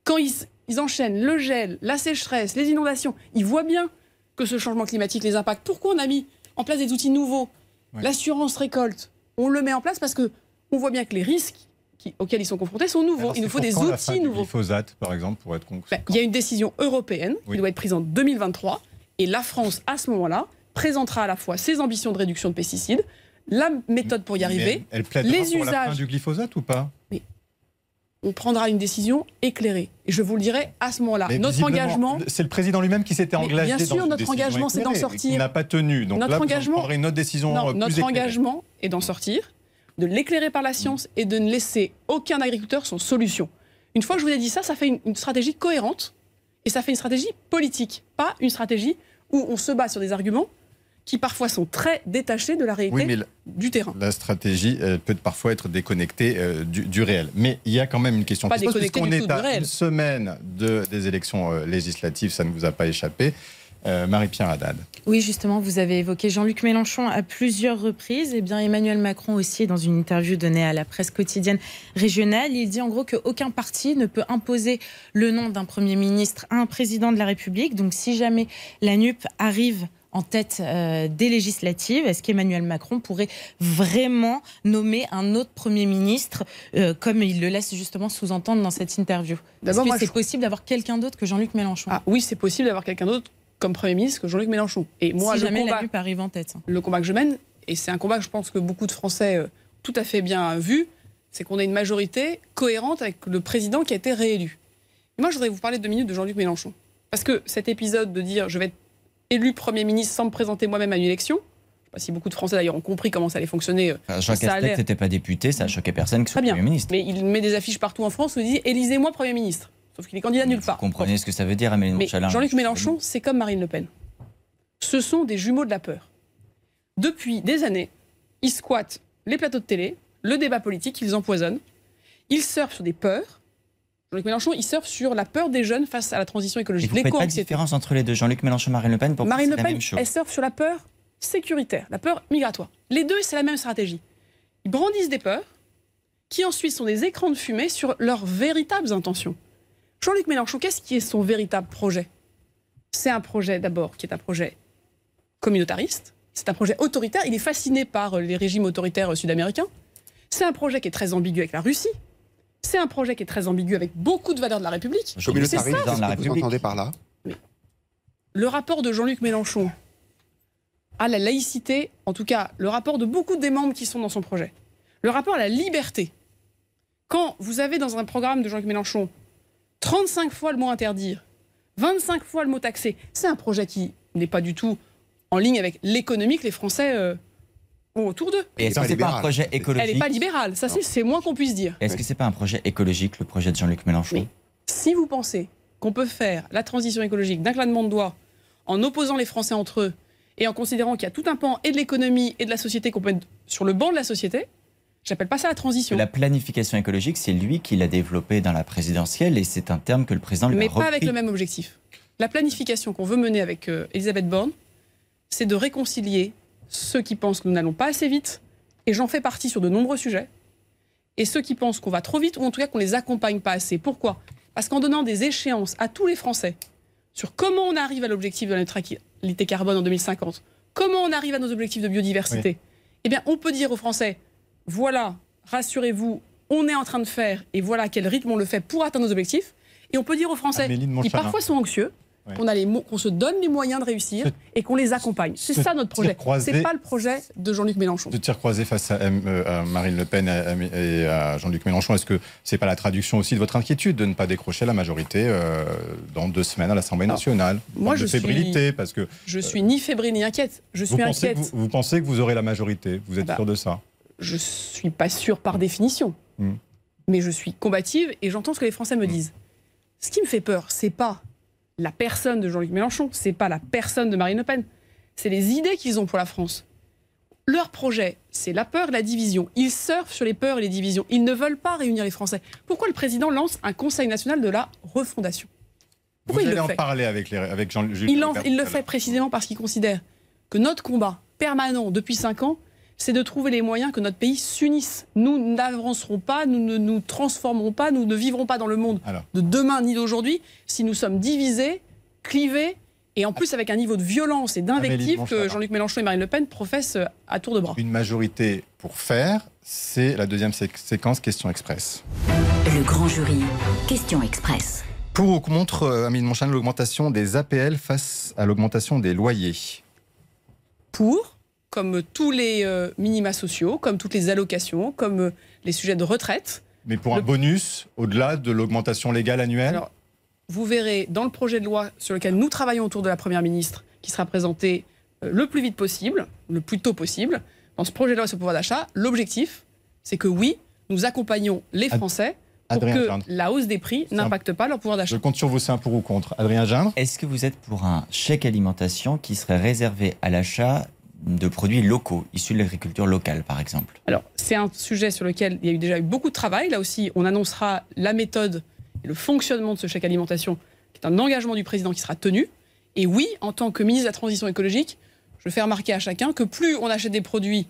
D: Quand ils, ils enchaînent le gel, la sécheresse, les inondations, ils voient bien que ce changement climatique les impacte. Pourquoi on a mis en place des outils nouveaux
C: Ouais.
D: L'assurance récolte, on le met en place parce que on voit bien que les risques qui- auxquels ils sont confrontés sont nouveaux.
C: Alors,
D: Il nous faut des
C: la fin
D: outils
C: du
D: nouveaux.
C: Glyphosate, par exemple, pour être concret.
D: Ben, Il y a une décision européenne
C: Oui.
D: qui doit être prise en 2023 et la France, à ce moment-là, présentera à la fois ses ambitions de réduction de pesticides, la méthode pour y arriver.
C: Elle, elle
D: les
C: pour la fin
D: usages.
C: du glyphosate ou pas?
D: On prendra une décision éclairée. Et je vous le dirai à ce moment-là.
C: Mais
D: Notre engagement,
C: C'est le président lui-même qui s'était
D: Mais
C: engagé.
D: bien sûr, notre engagement, c'est d'en sortir.
C: n'a pas tenu. Donc
D: Notre
C: là, vous
D: engagement-
C: prendrez une autre décision
D: non,
C: euh, plus
D: notre
C: éclairée.
D: engagement est d'en sortir, de l'éclairer par la science et de ne laisser aucun agriculteur sans solution. Une fois que je vous ai dit ça, ça fait une, une stratégie cohérente et ça fait une stratégie politique, pas une stratégie où on se bat sur des arguments qui parfois sont très détachés de la réalité
C: Oui, mais la,
D: du terrain.
C: la stratégie elle peut parfois être déconnectée euh, du, du réel. Mais il y a quand même une question
D: Pas
C: qui se pose,
D: déconnectée
C: puisqu'on est à
D: réel.
C: une semaine de, des élections euh, législatives, ça ne vous a pas échappé. Euh, Marie-Pierre Haddad.
G: Oui, justement, vous avez évoqué Jean-Luc Mélenchon à plusieurs reprises. Et bien, Emmanuel Macron aussi, dans une interview donnée à la presse quotidienne régionale, il dit en gros qu'aucun parti ne peut imposer le nom d'un Premier ministre à un président de la République. Donc, si jamais la NUP arrive en tête euh, des législatives, est-ce qu'Emmanuel Macron pourrait vraiment nommer un autre Premier ministre, euh, comme il le laisse justement sous-entendre dans cette interview? Est-ce que c'est
D: je-
G: possible d'avoir quelqu'un d'autre que Jean-Luc Mélenchon?
D: Ah oui, c'est possible d'avoir quelqu'un d'autre comme Premier ministre que Jean-Luc Mélenchon. Et moi,
G: Si
D: le
G: jamais
D: combat,
G: la arrive en tête.
D: le combat que je mène, et c'est un combat que je pense que beaucoup de Français euh, tout à fait bien vu, c'est qu'on ait une majorité cohérente avec le président qui a été réélu. Et moi, je voudrais vous parler deux minutes de Jean-Luc Mélenchon. Parce que cet épisode de dire je vais être élu Premier ministre sans me présenter moi-même à une élection, je ne sais pas si beaucoup de Français d'ailleurs ont compris comment ça allait fonctionner. euh,
E: Enfin, Jean Castex n'était pas député, ça a choqué personne qu'il soit. Premier ministre.
D: Mais il met des affiches partout en France où il dit élisez-moi Premier ministre. Sauf qu'il est candidat nulle part.
E: Vous comprenez ce que ça veut dire, Amélie
D: Jean-Luc Mélenchon, c'est comme Marine Le Pen. Ce sont des jumeaux de la peur. Depuis des années, ils squattent les plateaux de télé, le débat politique, ils empoisonnent. Ils surfent sur des peurs. Jean-Luc Mélenchon, il surfe sur la peur des jeunes face à la transition
E: Et
D: écologique.
E: vous ne faites pas de différence entre les deux, Jean-Luc Mélenchon, Marine Le Pen, pour
D: Marine
E: vous,
D: Le
E: c'est la
D: Pen,
E: même chose.
D: elle surfe sur la peur sécuritaire, la peur migratoire. Les deux, c'est la même stratégie. Ils brandissent des peurs qui ensuite sont des écrans de fumée sur leurs véritables intentions. Jean-Luc Mélenchon, qu'est-ce qui est son véritable projet? C'est un projet d'abord qui est un projet communautariste, c'est un projet autoritaire, il est fasciné par les régimes autoritaires sud-américains. C'est un projet qui est très ambigu avec la Russie. C'est un projet qui est très ambigu avec beaucoup de valeurs de la République.
E: Président de la
F: qu'est-ce que vous
E: République.
F: entendez par là
D: le rapport de Jean-Luc Mélenchon à la laïcité, en tout cas le rapport de beaucoup des membres qui sont dans son projet, le rapport à la liberté. Quand vous avez dans un programme de Jean-Luc Mélenchon 35 fois le mot interdire, 25 fois le mot taxer, c'est un projet qui n'est pas du tout en ligne avec l'économie que les Français euh, ont autour d'eux.
E: Et est-ce
F: Elle est
E: que
F: pas
E: c'est pas un
F: libérale.
E: projet
D: Elle n'est
E: écologique
D: pas libérale, ça c'est moins qu'on puisse dire.
E: Est-ce que c'est pas un projet écologique, le projet de Jean-Luc Mélenchon?
D: Si vous pensez qu'on peut faire la transition écologique d'un claquement de doigts en opposant les Français entre eux et en considérant qu'il y a tout un pan et de l'économie et de la société qu'on peut mettre sur le banc de la société, j'appelle pas ça la transition.
E: La planification écologique, c'est lui qui l'a développé dans la présidentielle et c'est un terme que le président lui
D: Mais
E: a repris.
D: pas avec le même objectif. La planification qu'on veut mener avec euh, Elisabeth Borne, c'est de réconcilier ceux qui pensent que nous n'allons pas assez vite, et j'en fais partie sur de nombreux sujets, et ceux qui pensent qu'on va trop vite, ou en tout cas qu'on les accompagne pas assez. Pourquoi? Parce qu'en donnant des échéances à tous les Français sur comment on arrive à l'objectif de la neutralité carbone en 2050, comment on arrive à nos objectifs de biodiversité, eh bien, on peut dire aux Français, voilà, rassurez-vous, on est en train de faire, et voilà à quel rythme on le fait pour atteindre nos objectifs. Et on peut dire aux Français qui parfois sont anxieux,
C: Ouais.
D: qu'on mo- se donne les moyens de réussir et qu'on les accompagne. C'est ça notre projet.
C: croisé-
D: C'est pas le projet de Jean-Luc Mélenchon.
C: de tir croisé face à, euh, à Marine Le Pen et à- Jean-Luc Mélenchon, est-ce que c'est pas la traduction aussi de votre inquiétude de ne pas décrocher la majorité euh, dans deux semaines à l'Assemblée nationale?
D: Moi,
C: Forme de
D: je suis-
C: fébrilité, parce que
D: Je suis ni fébrile ni inquiète. Je
C: vous
D: suis
C: pensez, que
D: inquiète.
C: vous, vous pensez que vous aurez la majorité? Vous êtes
D: Ah bah.
C: sûr de ça?
D: Je suis pas sûre par définition.
C: Hmm.
D: Mais je suis combative et j'entends ce que les Français me disent. Ce qui me fait peur, c'est pas la personne de Jean-Luc Mélenchon, c'est pas la personne de Marine Le Pen, c'est les idées qu'ils ont pour la France. Leur projet, c'est la peur, la division. Ils surfent sur les peurs et les divisions. Ils ne veulent pas réunir les Français. Pourquoi le président lance un Conseil national de la refondation? Pourquoi
C: Vous
D: il
C: allez
D: le
C: en
D: fait?
C: parler avec, les, avec Jean-Luc
D: il, en-
C: Mélenchon
D: il le fait précisément parce qu'il considère que notre combat permanent depuis cinq ans, c'est de trouver les moyens que notre pays s'unisse. Nous n'avancerons pas, nous ne nous transformerons pas, nous ne vivrons pas dans le monde
C: Alors.
D: de demain ni d'aujourd'hui si nous sommes divisés, clivés et en plus avec un niveau de violence et d'invective que. Jean-Luc Mélenchon et Marine Le Pen professent à tour de bras.
C: Une majorité pour faire, c'est la deuxième sé- séquence question express.
B: Le grand jury. Question express.
C: Pour ou contre, euh, Amélie de Montchalin, l'augmentation des APL face à l'augmentation des loyers?
D: Pour, comme tous les euh, minima sociaux, comme toutes les allocations, comme euh, les sujets de retraite,
C: Mais pour un bonus au-delà de l'augmentation légale annuelle
D: Alors, vous verrez dans le projet de loi sur lequel nous travaillons autour de la Première ministre, qui sera présenté euh, le plus vite possible, le plus tôt possible, dans ce projet de loi sur le pouvoir d'achat, l'objectif, c'est que oui, nous accompagnons les
C: Ad-
D: Français pour
C: Adrien
D: que
C: Gindre.
D: la hausse des prix
C: un-
D: n'impacte pas leur pouvoir
C: Je
D: d'achat.
C: compte sur vous, c'est un pour ou contre. Adrien Gindre
E: Est-ce que vous êtes pour un chèque alimentation qui serait réservé à l'achat de produits locaux, issus de l'agriculture locale, par exemple
D: Alors, c'est un sujet sur lequel il y a eu déjà eu beaucoup de travail. Là aussi, on annoncera la méthode et le fonctionnement de ce chèque alimentation, qui est un engagement du président qui sera tenu. Et oui, en tant que ministre de la Transition écologique, je fais remarquer à chacun que plus on achète des produits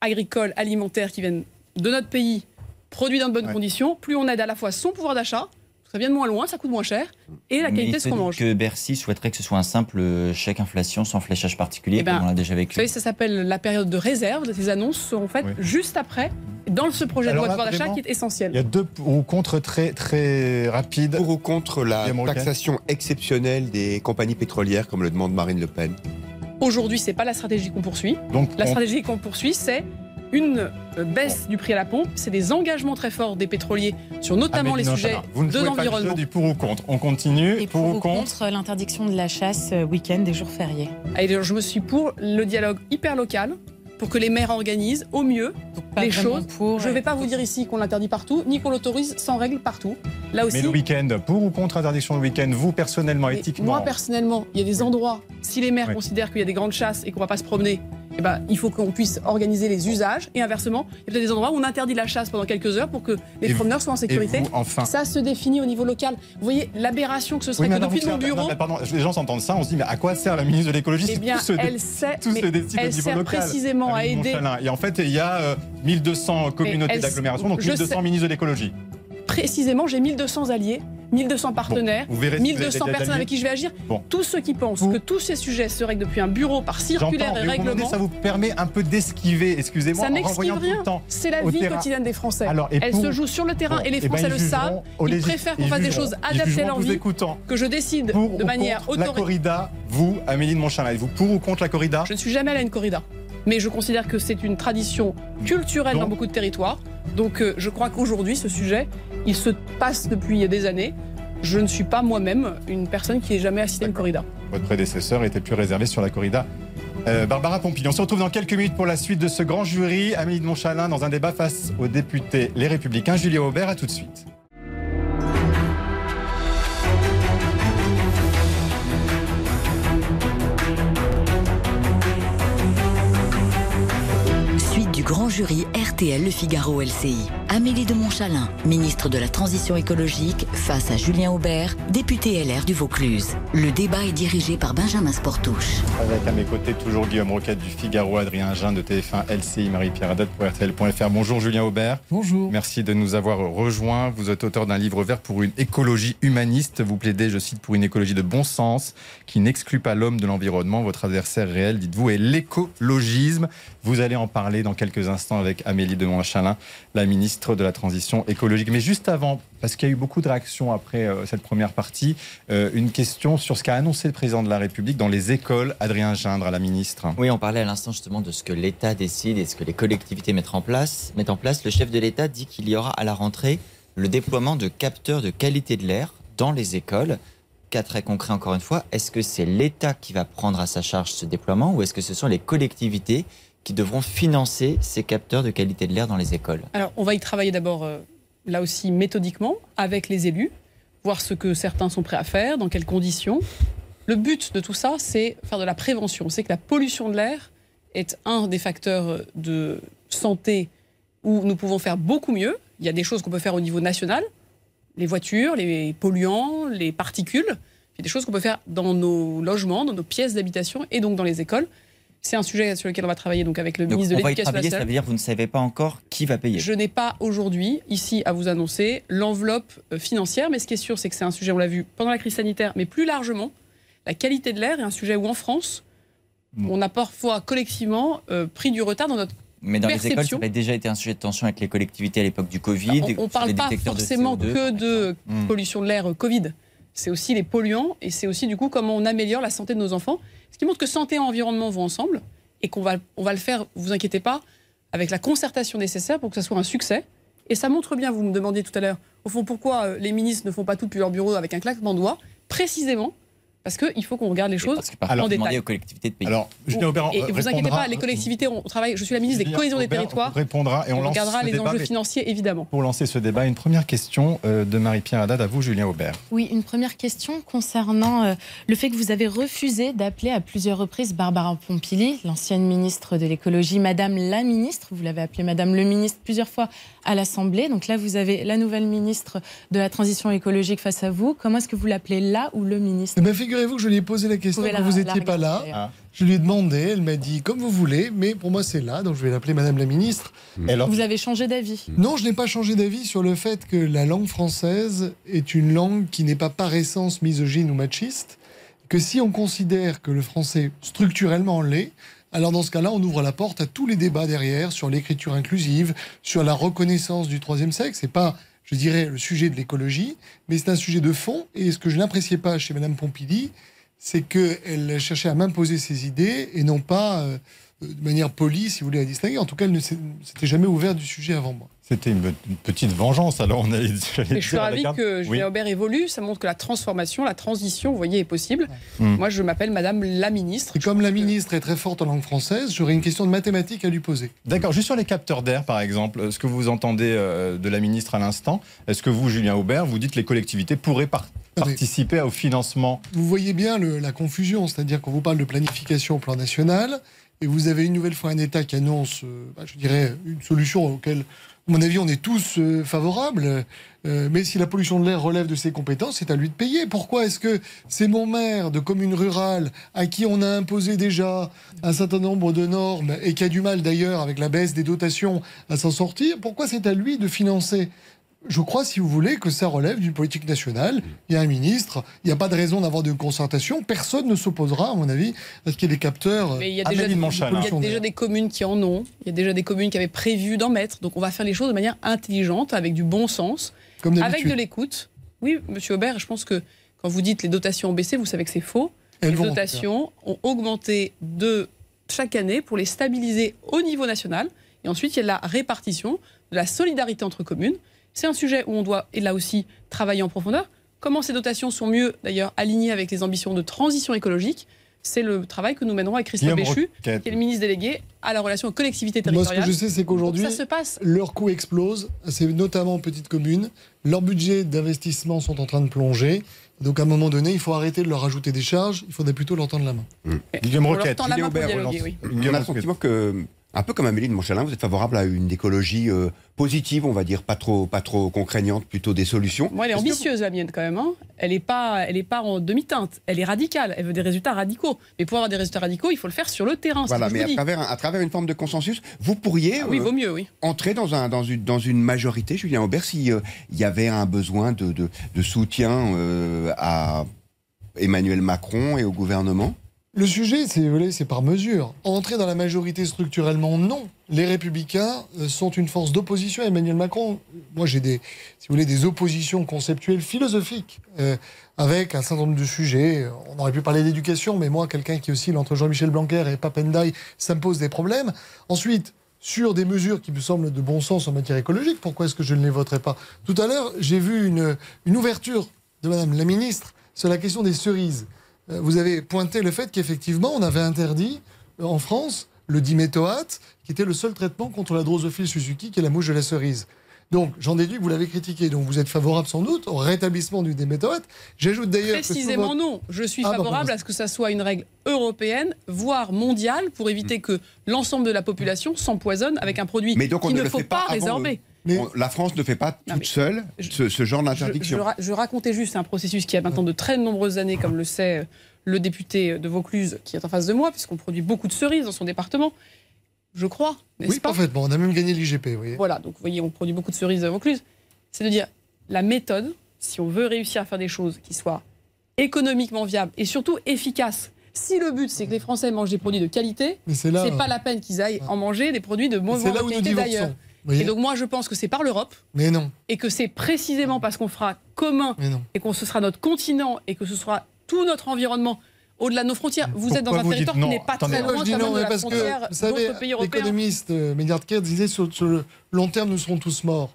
D: agricoles, alimentaires qui viennent de notre pays, produits dans de bonnes
C: Ouais.
D: conditions, plus on aide à la fois son pouvoir d'achat, ça vient de moins loin, ça coûte moins cher, et la qualité de ce qu'on mange.
E: que Bercy souhaiterait que ce soit un simple chèque inflation sans fléchage particulier,
D: Eh ben,
E: comme on l'a déjà
D: Vous
E: vécu.
D: savez, ça s'appelle la période de réserve. Ces annonces seront faites
C: Oui.
D: juste après, dans ce projet
C: Alors
D: de loi de pouvoir d'achat qui est essentiel.
C: Il y a deux pour ou contre très, très rapides.
F: Pour ou contre la taxation exceptionnelle des compagnies pétrolières, comme le demande Marine Le Pen
D: Aujourd'hui, c'est pas la stratégie qu'on poursuit.
C: Donc,
D: La
C: on-
D: stratégie qu'on poursuit, c'est une euh, baisse du prix à la pompe, c'est des engagements très forts des pétroliers sur notamment
C: Amélie
D: les sujets
C: Nonchalin, vous ne
D: de l'environnement.
C: du pour ou contre. On continue.
G: Et
C: pour,
G: pour
C: ou contre.
G: contre l'interdiction de la chasse euh, week-end des jours fériés.
D: Allez, je me suis pour le dialogue hyper local, pour que les maires organisent au mieux les choses.
G: pour.
D: Je ne vais pas vous dire ici qu'on l'interdit partout, ni qu'on l'autorise sans règle partout. Là aussi,
C: Mais le week-end, pour ou contre interdiction le week-end, vous personnellement, éthiquement
D: Moi, personnellement, il y a des endroits, si les maires
C: Oui.
D: considèrent qu'il y a des grandes chasses et qu'on va pas se promener, eh ben, il faut qu'on puisse organiser les usages. Et inversement, il y a peut-être des endroits où on interdit la chasse pendant quelques heures pour que les
C: Et
D: promeneurs soient en sécurité.
C: vous, enfin.
D: Ça se définit au niveau local. Vous voyez l'aberration que ce serait
C: Oui,
D: que depuis mon
C: non,
D: bureau,
C: mais pardon, les gens s'entendent ça, on se dit, mais à quoi sert la ministre de l'écologie
D: eh bien,
C: tout se
D: elle sait,
C: tout
D: mais
C: se décide au
D: elle
C: niveau
D: sert
C: local
D: précisément à aider,
C: Montchalin. Et en fait, il y a euh, 1200 communautés d'agglomération, donc
D: je
C: 1200
D: sais.
C: ministres de l'écologie.
D: précisément, j'ai 1200 alliés, 1200 partenaires.
C: Vous verrez si vous avez
D: 1200
C: des
D: personnes avec qui je vais agir.
C: Bon.
D: Tous ceux qui pensent
C: Vous-
D: que tous ces sujets se règlent depuis un bureau par circulaire et règlement,
C: ça vous permet un peu d'esquiver, excusez-moi,
D: ça
C: tout
D: rien. C'est la vie
C: terrain.
D: quotidienne des Français.
C: Alors,
D: Elle
C: pour-
D: se joue sur le terrain
C: Bon,
D: et les
C: eh ben,
D: Français le savent. Ils préfèrent qu'on fasse des choses adaptées à
C: jugeront
D: leur
C: en vous
D: vie,
C: écoutant.
D: que je décide
C: Pour
D: de manière
C: contre la
D: autoritaire.
C: corrida, vous, Amélie de Montchalin, êtes-vous pour ou contre la corrida
D: Je ne suis jamais allée à une corrida. Mais je considère que c'est une tradition culturelle
C: Donc-
D: dans beaucoup de territoires. Donc euh, je crois qu'aujourd'hui, ce sujet, il se passe depuis des années. Je ne suis pas moi-même une personne qui n'ait jamais assisté à une corrida.
C: Votre prédécesseur était plus réservé sur la corrida. Euh, Barbara Pompili, on se retrouve dans quelques minutes pour la suite de ce grand jury. Amélie de Montchalin dans un débat face aux députés Les Républicains. Julien Aubert, à tout de suite.
B: Suite du grand jury RTL Le Figaro LCI. Amélie de Montchalin, ministre de la Transition écologique, face à Julien Aubert, député LR du Vaucluse. Le débat est dirigé par Benjamin Sportouche.
C: Avec à mes côtés toujours Guillaume Roquette du Figaro, Adrien Jean de TF1 LCI, Marie-Pierre Adat pour RTL.fr. Bonjour Julien Aubert.
H: Bonjour.
C: Merci de nous avoir rejoints. Vous êtes auteur d'un livre vert pour une écologie humaniste. Vous plaidez, je cite, pour une écologie de bon sens qui n'exclut pas l'homme de l'environnement. Votre adversaire réel, dites-vous, est l'écologisme. Vous allez en parler dans quelques instants avec Amélie de Montchalin, la ministre de la Transition écologique. Mais juste avant, parce qu'il y a eu beaucoup de réactions après euh, cette première partie, euh, une question sur ce qu'a annoncé le président de la République dans les écoles. Adrien Gindre, à la ministre.
E: Oui, on parlait à l'instant justement de ce que l'État décide et ce que les collectivités mettent en place. Mettent en place. Le chef de l'État dit qu'il y aura à la rentrée le déploiement de capteurs de qualité de l'air dans les écoles cas très concret encore une fois, est-ce que c'est l'État qui va prendre à sa charge ce déploiement ou est-ce que ce sont les collectivités qui devront financer ces capteurs de qualité de l'air dans les écoles
D: Alors, on va y travailler d'abord, euh, là aussi, méthodiquement, avec les élus, voir ce que certains sont prêts à faire, dans quelles conditions. Le but de tout ça, c'est faire de la prévention. C'est que la pollution de l'air est un des facteurs de santé où nous pouvons faire beaucoup mieux. Il y a des choses qu'on peut faire au niveau national, les voitures, les polluants, les particules. Il y a des choses qu'on peut faire dans nos logements, dans nos pièces d'habitation et donc dans les écoles. C'est un sujet sur lequel on va travailler donc avec le
E: Donc,
D: ministre de
E: on va y
D: l'Éducation
E: travailler, ça
D: nationale.
E: veut dire que vous ne savez pas encore qui va payer.
D: Je n'ai pas aujourd'hui ici à vous annoncer l'enveloppe euh, financière, mais ce qui est sûr, c'est que c'est un sujet, on l'a vu pendant la crise sanitaire, mais plus largement, la qualité de l'air est un sujet où en France, on a parfois collectivement euh, pris du retard dans notre
E: Mais dans les écoles, ça avait déjà été un sujet de tension avec les collectivités à l'époque du Covid.
D: on ne parle pas
E: de
D: forcément
E: CO2,
D: que de
C: Hmm.
D: pollution de l'air euh, Covid. C'est aussi les polluants et c'est aussi du coup comment on améliore la santé de nos enfants. Ce qui montre que santé et environnement vont ensemble et qu'on va, on va le faire, vous inquiétez pas, avec la concertation nécessaire pour que ça soit un succès. Et ça montre bien, vous me demandiez tout à l'heure, au fond, pourquoi euh, les ministres ne font pas tout depuis leur bureau avec un claquement de doigts Précisément parce qu'il faut qu'on regarde les
E: Et
D: choses
E: Parce que parfois,
D: en détail.
E: aux collectivités de payer.
C: Alors, Julien Aubert
D: Et vous inquiétez pas, les collectivités, on travaille, je suis la ministre des cohésions des territoires,
C: répondra et on,
D: on regardera les
C: débat,
D: enjeux financiers évidemment.
C: Pour lancer ce débat, une première question euh, de Marie-Pierre Haddad à vous, Julien Aubert.
G: Oui, une première question concernant euh, le fait que vous avez refusé d'appeler à plusieurs reprises Barbara Pompili, l'ancienne ministre de l'écologie, Madame la ministre. Vous l'avez appelée Madame le ministre plusieurs fois à l'Assemblée. Donc là, vous avez la nouvelle ministre de la transition écologique face à vous. Comment est-ce que vous l'appelez là ou le ministre
H: Eh figurez-vous que je lui ai posé la question quand
G: la-
H: vous n'étiez pas là.
C: Ah.
H: Je lui ai demandé, elle m'a dit comme vous voulez, mais pour moi c'est là, donc je vais l'appeler Madame la Ministre.
C: Et alors,
G: Vous avez changé d'avis
H: Non, je n'ai pas changé d'avis sur le fait que la langue française est une langue qui n'est pas par essence misogyne ou machiste, que si on considère que le français structurellement l'est, alors dans ce cas-là, on ouvre la porte à tous les débats derrière sur l'écriture inclusive, sur la reconnaissance du troisième sexe. C'est pas, je dirais, le sujet de l'écologie, mais c'est un sujet de fond. Et ce que je n'appréciais pas chez Madame Pompili, c'est qu'elle cherchait à m'imposer ses idées et non pas euh, de manière polie, si vous voulez, à distinguer. En tout cas, elle ne s'était jamais ouvert du sujet avant moi.
C: c'était une, une petite vengeance, alors on allait
D: je suis ravie que
C: Oui.
D: Julien Aubert évolue. Ça montre que la transformation, la transition, vous voyez, est possible.
C: Mm.
D: Moi, je m'appelle Madame la ministre.
H: Et comme la ministre est très forte en langue française, j'aurais une question de mathématiques à lui poser.
C: D'accord, juste sur les capteurs d'air, par exemple, ce que vous entendez euh, de la ministre à l'instant, est-ce que vous, Julien Aubert, vous dites que les collectivités pourraient par- participer au financement?
H: Vous voyez bien le- la confusion, c'est-à-dire qu'on vous parle de planification au plan national, et vous avez une nouvelle fois un État qui annonce, euh, bah, je dirais, une solution auquel, à mon avis, on est tous euh, favorables. Euh, mais si la pollution de l'air relève de ses compétences, c'est à lui de payer. Pourquoi est-ce que c'est mon maire de commune rurale à qui on a imposé déjà un certain nombre de normes et qui a du mal d'ailleurs avec la baisse des dotations à s'en sortir Pourquoi c'est à lui de financer je crois, si vous voulez, que ça relève d'une politique nationale. Il y a un ministre, il n'y a pas de raison d'avoir de concertation. Personne ne s'opposera, à mon avis, à ce qu'il y ait des capteurs.
D: Mais il y a déjà,
C: de
D: des- il y a déjà des communes qui en ont. Il y a déjà des communes qui avaient prévu d'en mettre. Donc, on va faire les choses de manière intelligente, avec du bon sens,
H: Comme
D: avec de l'écoute. Oui, Monsieur Aubert, je pense que quand vous dites les dotations ont baissé, vous savez que c'est faux.
H: Elles
D: les dotations ont augmenté de chaque année pour les stabiliser au niveau national. Et ensuite, il y a la répartition de la solidarité entre communes. C'est un sujet où on doit, et là aussi, travailler en profondeur. Comment ces dotations sont mieux, d'ailleurs, alignées avec les ambitions de transition écologique C'est le travail que nous mènerons avec Christophe
C: Guillaume
D: Béchu, qui est le ministre délégué à la relation aux collectivités
H: Moi, ce que
D: territoriales.
H: je sais, c'est qu'aujourd'hui,
D: Ça se passe.
H: leur coût explose. C'est notamment en petites communes. Leurs budgets d'investissement sont en train de plonger. Donc, à un moment donné, il faut arrêter de leur ajouter des charges. Il faudrait plutôt leur tendre la main.
C: Guillaume
D: On leur
C: Roquette.
D: pour
F: Aubert
D: oui.
F: On
C: Guillaume
F: a le sentiment que Un peu comme Amélie de Montchalin, vous êtes favorable à une écologie euh, positive, on va dire, pas trop, pas trop contraignante, plutôt des solutions.
D: Elle est ambitieuse, la mienne, quand même. hein. Elle n'est pas, elle est pas en demi-teinte. Elle est radicale. Elle veut des résultats radicaux. Mais pour avoir des résultats radicaux, il faut le faire sur le terrain.
F: Voilà, mais à travers, à travers une forme de consensus, vous pourriez
D: Ah oui,
F: euh,
D: vaut mieux, oui.
F: entrer dans, un, dans, une, dans une majorité, Julien Aubert, s'il y avait un besoin de, de, de soutien euh, à Emmanuel Macron et au gouvernement?
H: Le sujet, c'est c'est par mesure. Entrer dans la majorité structurellement, non. Les Républicains euh, sont une force d'opposition à Emmanuel Macron. Moi, j'ai des, si vous voulez, des oppositions conceptuelles, philosophiques, euh, avec un certain nombre de sujets. On aurait pu parler d'éducation, mais moi, quelqu'un qui oscille entre Jean-Michel Blanquer et Papendaï, ça me pose des problèmes. Ensuite, sur des mesures qui me semblent de bon sens en matière écologique, pourquoi est-ce que je ne les voterai pas? Tout à l'heure, j'ai vu une, une ouverture de Madame la Ministre sur la question des cerises. Euh, Vous avez pointé le fait qu'effectivement, on avait interdit euh, en France le diméthoate, qui était le seul traitement contre la drosophile Suzuki, qui est la mouche de la cerise. Donc, j'en déduis que vous l'avez critiqué. Donc, vous êtes favorable sans doute au rétablissement du diméthoate. J'ajoute d'ailleurs que
D: Précisément
H: votre-
D: non. Je suis
H: Ah, bah,
D: favorable
H: bah,
D: à ce que ça soit une règle européenne, voire mondiale, pour éviter que l'ensemble de la population s'empoisonne avec un produit qu'il
F: ne
D: ne
F: le
D: faut
F: fait pas
D: pas
F: avant
D: résorber.
H: Mais
F: On- La France ne fait pas toute seule
D: je-
F: ce, ce genre d'interdiction.
D: je ra- je racontais juste un processus qui a maintenant de très nombreuses années, comme le sait euh, le député de Vaucluse qui est en face de moi, puisqu'on produit beaucoup de cerises dans son département. Je crois, n'est-ce
H: Oui,
D: pas?
H: parfaitement. On a même gagné l'IGP, vous voyez.
D: Voilà, donc vous voyez, on produit beaucoup de cerises à Vaucluse. C'est de dire la méthode, si on veut réussir à faire des choses qui soient économiquement viables et surtout efficaces. Si le but c'est que les Français mangent des produits de qualité,
H: c'est
D: pas la peine qu'ils aillent en manger des produits de
H: c'est
D: mauvaise
H: là où nous
D: qualité d'ailleurs. Et donc moi je pense que c'est par l'Europe
H: Mais non,
D: et que c'est précisément parce qu'on fera commun
H: mais non.
D: et qu'on ce sera notre continent et que ce sera tout notre environnement au-delà de nos frontières. Vous êtes dans un territoire qui n'est pas
C: Attendez,
D: très loin
H: je dis non,
D: de la
H: parce que,
D: frontière
H: vous savez,
D: pays européens.
H: l'économiste euh, disait sur, sur le long terme, nous serons tous morts.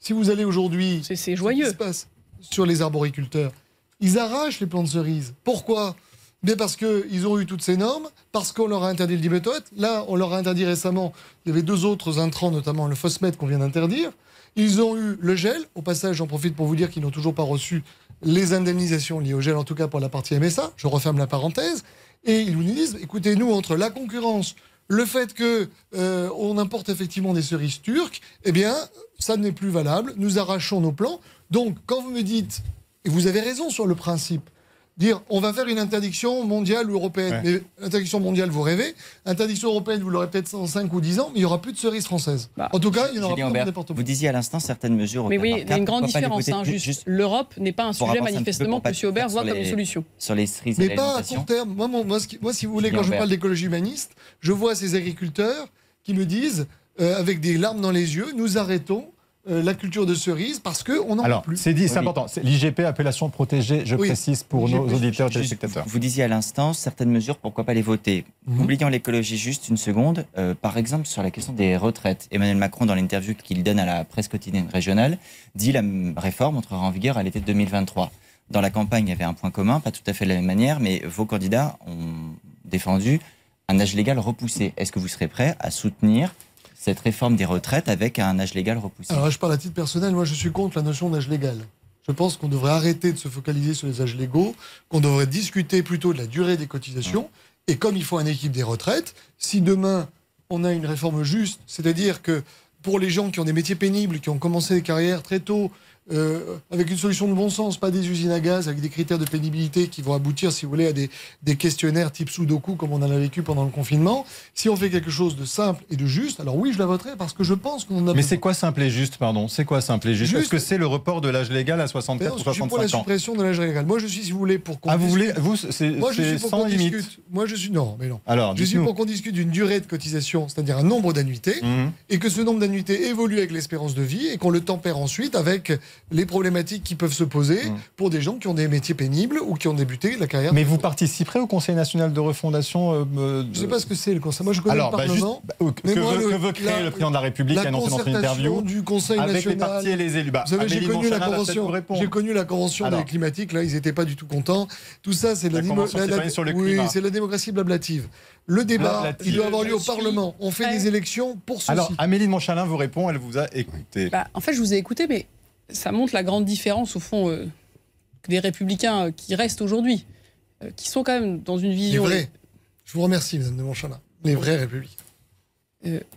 H: Si vous allez aujourd'hui
D: C'est- C'est
H: Ce qui
D: joyeux.
H: se passe sur les arboriculteurs? Ils arrachent les plants de cerises. Pourquoi? Mais parce qu'ils ont eu toutes ces normes, parce qu'on leur a interdit le diméthoate. Là, on leur a interdit récemment. Il y avait deux autres intrants, notamment le phosmètre qu'on vient d'interdire. Ils ont eu le gel. Au passage, j'en profite pour vous dire qu'ils n'ont toujours pas reçu les indemnisations liées au gel, en tout cas pour la partie MSA. Je referme la parenthèse. Et ils nous disent, écoutez, nous, entre la concurrence, le fait que euh, importe effectivement des cerises turques, eh bien, ça n'est plus valable. Nous arrachons nos plans. Donc, quand vous me dites, et vous avez raison sur le principe, dire on va faire une interdiction mondiale ou européenne. Mais interdiction mondiale, vous rêvez. Interdiction européenne, vous l'aurez peut-être dans 5 ou 10 ans, mais il n'y aura plus de cerises françaises.
D: Bah,
H: en tout cas, il y en aura
E: Julien
H: plus n'importe où.
E: vous disiez à l'instant certaines mesures.
D: Mais oui, il y a une grande différence. hein,
E: Ju-
D: juste,
E: juste
D: l'Europe n'est pas un sujet manifestement que M. Aubert voit comme une
E: les-
D: solution.
E: sur les cerises et
H: Mais pas à court terme. Moi, mon- moi, ce qui- moi, si vous voulez,
E: Julien
H: quand je parle d'écologie humaniste, je vois ces agriculteurs qui me disent, euh, avec des larmes dans les yeux, nous arrêtons euh, la culture de cerises parce qu'on n'en peut
I: Alors,
H: plus.
I: c'est dit, c'est
E: Oui.
I: important. C'est L'IGP, appellation protégée, je
H: Oui.
I: précise pour
H: IGP,
I: nos auditeurs et téléspectateurs.
E: Vous disiez à l'instant certaines mesures, pourquoi pas les voter?
H: Mhm.
E: Oubliant l'écologie juste une seconde, euh, par exemple sur la question des retraites. Emmanuel Macron, dans l'interview qu'il donne à la presse quotidienne régionale, dit la réforme entrera en vigueur à l'été 2023. Dans la campagne, il y avait un point commun, pas tout à fait de la même manière, mais vos candidats ont défendu un âge légal repoussé. Est-ce que vous serez prêt à soutenir cette réforme des retraites avec un âge légal repoussé
H: Alors, je parle à titre personnel. Moi, je suis contre la notion d'âge légal. Je pense qu'on devrait arrêter de se focaliser sur les âges légaux, qu'on devrait discuter plutôt de la durée des cotisations. Et comme il faut un équipe des retraites, si demain on a une réforme juste, c'est-à-dire que pour les gens qui ont des métiers pénibles, qui ont commencé des carrières très tôt, euh, avec une solution de bon sens, pas des usines à gaz, avec des critères de pénibilité qui vont aboutir, si vous voulez, à des, des questionnaires type Sudoku, comme on en a vécu pendant le confinement. Si on fait quelque chose de simple et de juste, alors oui, je la voterai parce que je pense qu'on en a
C: Mais c'est quoi simple et juste, pardon? C'est quoi simple et juste,
H: Juste.
C: Est-ce que c'est le report de l'âge légal à
H: Mais
C: 64
H: non,
C: ou
H: je suis pour la
C: 65 ans?
H: suppression de l'âge légal. Moi, je suis, si vous voulez, pour qu'on
C: Ah, vous voulez Vous, c'est
H: Moi, je
C: c'est
H: suis pour
C: sans
H: qu'on
C: limite.
H: discute. Moi, je suis non, mais non.
C: Alors,
H: Je suis pour qu'on discute d'une durée de cotisation, c'est-à-dire un nombre d'annuités,
C: Mhm.
H: et que ce nombre d'annuités évolue avec l'espérance de vie, et qu'on le tempère ensuite avec les problématiques qui peuvent se poser
C: Mhm.
H: pour des gens qui ont des métiers pénibles ou qui ont débuté la carrière.
I: Mais vous participerez au Conseil national de refondation euh, euh,
H: Je ne sais pas ce que c'est le conseil. Moi, je connais
C: Alors,
H: le
C: bah, juste,
H: Parlement.
C: bah, euh, que,
H: Mais moi,
C: veut,
H: le-
C: que veut créer
H: la-
C: le président de la République
H: La
C: a annoncé dans une interview
H: du Conseil
C: avec les
H: national.
C: partis et les élus. Bah,
H: Vous savez, j'ai
C: Amélie
H: connu, la convention, j'ai connu la convention
C: Alors.
H: des climatiques, là, ils n'étaient pas du tout contents. Tout ça, c'est de la, oui, c'est la démocratie blablative. Le débat,
C: Blablative.
H: il doit avoir lieu au Parlement. On fait des élections pour ceci.
C: Alors, Amélie de Montchalin vous répond, elle vous a écouté.
D: Bah, en fait, je vous ai écouté, mais ça montre la grande différence, au fond, euh, des républicains euh, qui restent aujourd'hui, euh, qui sont quand même dans une
H: les
D: vision.
H: vrais. Je vous remercie, Madame de Montchalin. Les vrais républicains.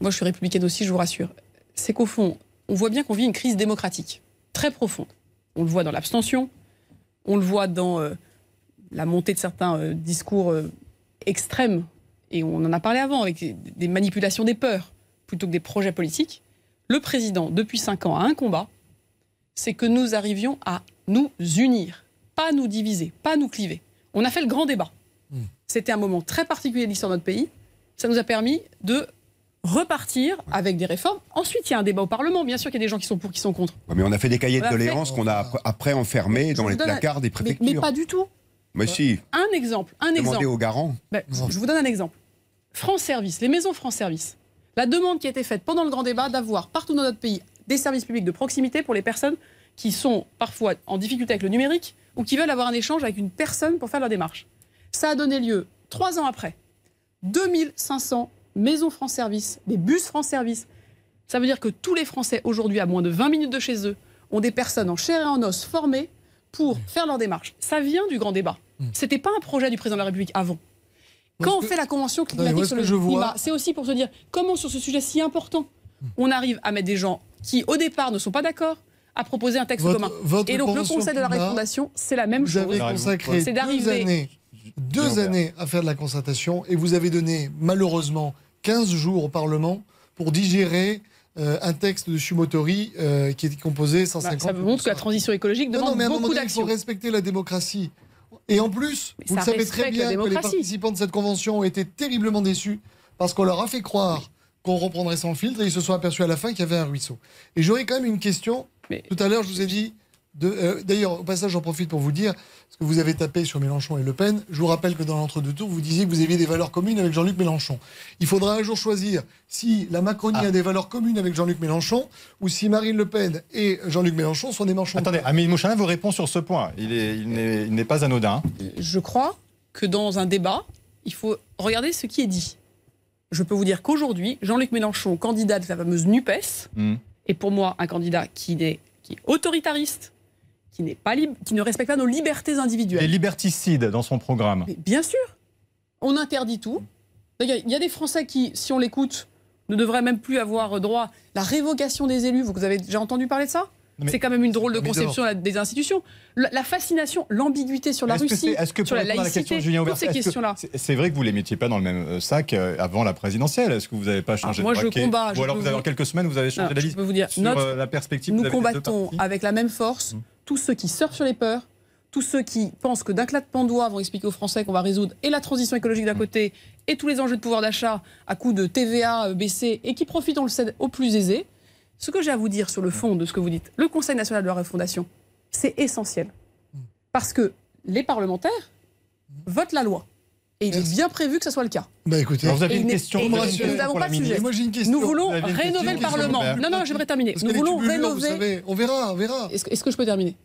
D: moi je suis républicaine aussi, je vous rassure, c'est qu'au fond, on voit bien qu'on vit une crise démocratique très profonde. On le voit dans l'abstention, on le voit dans la montée de certains discours extrêmes, et on en a parlé avant, avec des manipulations des peurs plutôt que des projets politiques. Le président, depuis cinq ans, a un combat, c'est que nous arrivions à nous unir, pas nous diviser, pas nous cliver. On a fait le grand débat. C'était un moment très particulier de l'histoire de notre pays. Ça nous a permis de repartir avec des réformes. Ensuite, il y a un débat au Parlement. Bien sûr qu'il y a des gens qui sont pour, qui sont contre.
F: Ouais, Mais on a fait des cahiers
D: On
F: de doléances qu'on a ap- après enfermés dans les
D: un-
F: placards des
D: Mais,
F: préfectures.
D: mais pas du tout.
F: Mais si,
D: Un exemple. Un
F: demandez
D: exemple.
F: aux garants.
D: Ben, je vous donne un exemple. France Service, les maisons France Service. La demande qui a été faite pendant le grand débat d'avoir partout dans notre pays des services publics de proximité pour les personnes qui sont parfois en difficulté avec le numérique ou qui veulent avoir un échange avec une personne pour faire leur démarche. Ça a donné lieu, trois ans après, 2500 maisons France Service, des bus France Service. Ça veut dire que tous les Français aujourd'hui, à moins de 20 minutes de chez eux, ont des personnes en chair et en os formées pour faire leur démarche. Ça vient du grand débat. C'était pas un projet du président de la République avant. Quand on fait la convention climatique sur le climat, c'est aussi pour se dire comment sur ce sujet si important, on arrive à mettre des gens qui au départ ne sont pas d'accord à proposer un texte
H: Votre-
D: commun.
H: votre
D: Et donc le Conseil de la refondation, c'est la même
H: Vous
D: chose.
H: avez consacré
D: C'est
H: deux
D: d'arriver.
H: années, deux années à faire de la concertation et vous avez donné malheureusement 15 jours au Parlement pour digérer euh, un texte de Sumotori euh, qui est composé 150.
D: Bah, ça montre que la transition écologique
H: Non,
D: demande
H: non, mais à un moment
D: beaucoup
H: donné, il faut
D: d'actions.
H: respecter la démocratie. Et en plus,
D: Mais
H: vous le savez très bien que les participants de cette convention ont été terriblement déçus parce qu'on leur a fait croire qu'on reprendrait sans filtre et ils se sont aperçus à la fin qu'il y avait un ruisseau. Et j'aurais quand même une question.
D: Mais-
H: Tout à l'heure, je vous ai dit. euh, D'ailleurs, au passage, j'en profite pour vous dire, parce que vous avez tapé sur Mélenchon et Le Pen, je vous rappelle que dans l'entre-deux tours, vous disiez que vous aviez des valeurs communes avec Jean-Luc Mélenchon. Il faudra un jour choisir si la Macronie
C: Ah.
H: a des valeurs communes avec Jean-Luc Mélenchon ou si Marine Le Pen et Jean-Luc Mélenchon sont des manchons. de
C: Attendez. Amélie Monchalin vous répond sur ce point. Il n'est pas anodin.
D: Je crois que dans un débat, il faut regarder ce qui est dit. Je peux vous dire qu'aujourd'hui, Jean-Luc Mélenchon, candidat de la fameuse NUPES,
C: Hmm.
D: est pour moi un candidat qui est, qui est autoritariste, qui, n'est pas qui ne respecte pas nos libertés
C: Il est
D: individuelles.
C: liberticide dans son programme.
D: Mais bien sûr, on interdit tout. D'ailleurs, Il y a des Français qui, si on l'écoute, ne devraient même plus avoir droit. La révocation des élus, vous avez déjà entendu parler de ça? C'est quand même une drôle de conception des institutions. La, fascination, l'ambiguïté sur la Russie,
C: que
D: sur la laïcité, toutes ces questions-là.
C: c'est- vrai que vous ne les mettiez pas dans le même euh, sac euh, avant la présidentielle? Est-ce que vous n'avez pas changé
D: Ah, moi,
C: de
D: je
C: braquet?
D: combats, je
C: Ou alors vous avez en quelques semaines, vous avez changé
D: peux vous dire,
C: sur euh, la perspective
D: nous combattons avec la même force
C: Mm.
D: tous ceux qui surfent sur les peurs, tous ceux qui pensent que d'un claquement de doigts vont expliquer aux Français qu'on va résoudre et la transition écologique d'un côté et tous les enjeux de pouvoir d'achat à coup de TVA euh, baissé et qui profitent, on le sait, aux plus aisés. Ce que j'ai à vous dire sur le fond de ce que vous dites, le Conseil national de la refondation, c'est essentiel. Parce que les parlementaires votent la loi. Et il est bien prévu que ce soit le cas.
H: Bah écoutez,
C: Alors, vous avez une question
D: et
H: nous
D: n'avons pas de sujet.
H: moi j'ai une question.
D: Nous voulons rénover
C: question,
D: le Parlement. Non, non, j'aimerais terminer.
H: Parce
D: Nous voulons rénover.
H: savez, on verra, on verra.
D: Est-ce que, je peux terminer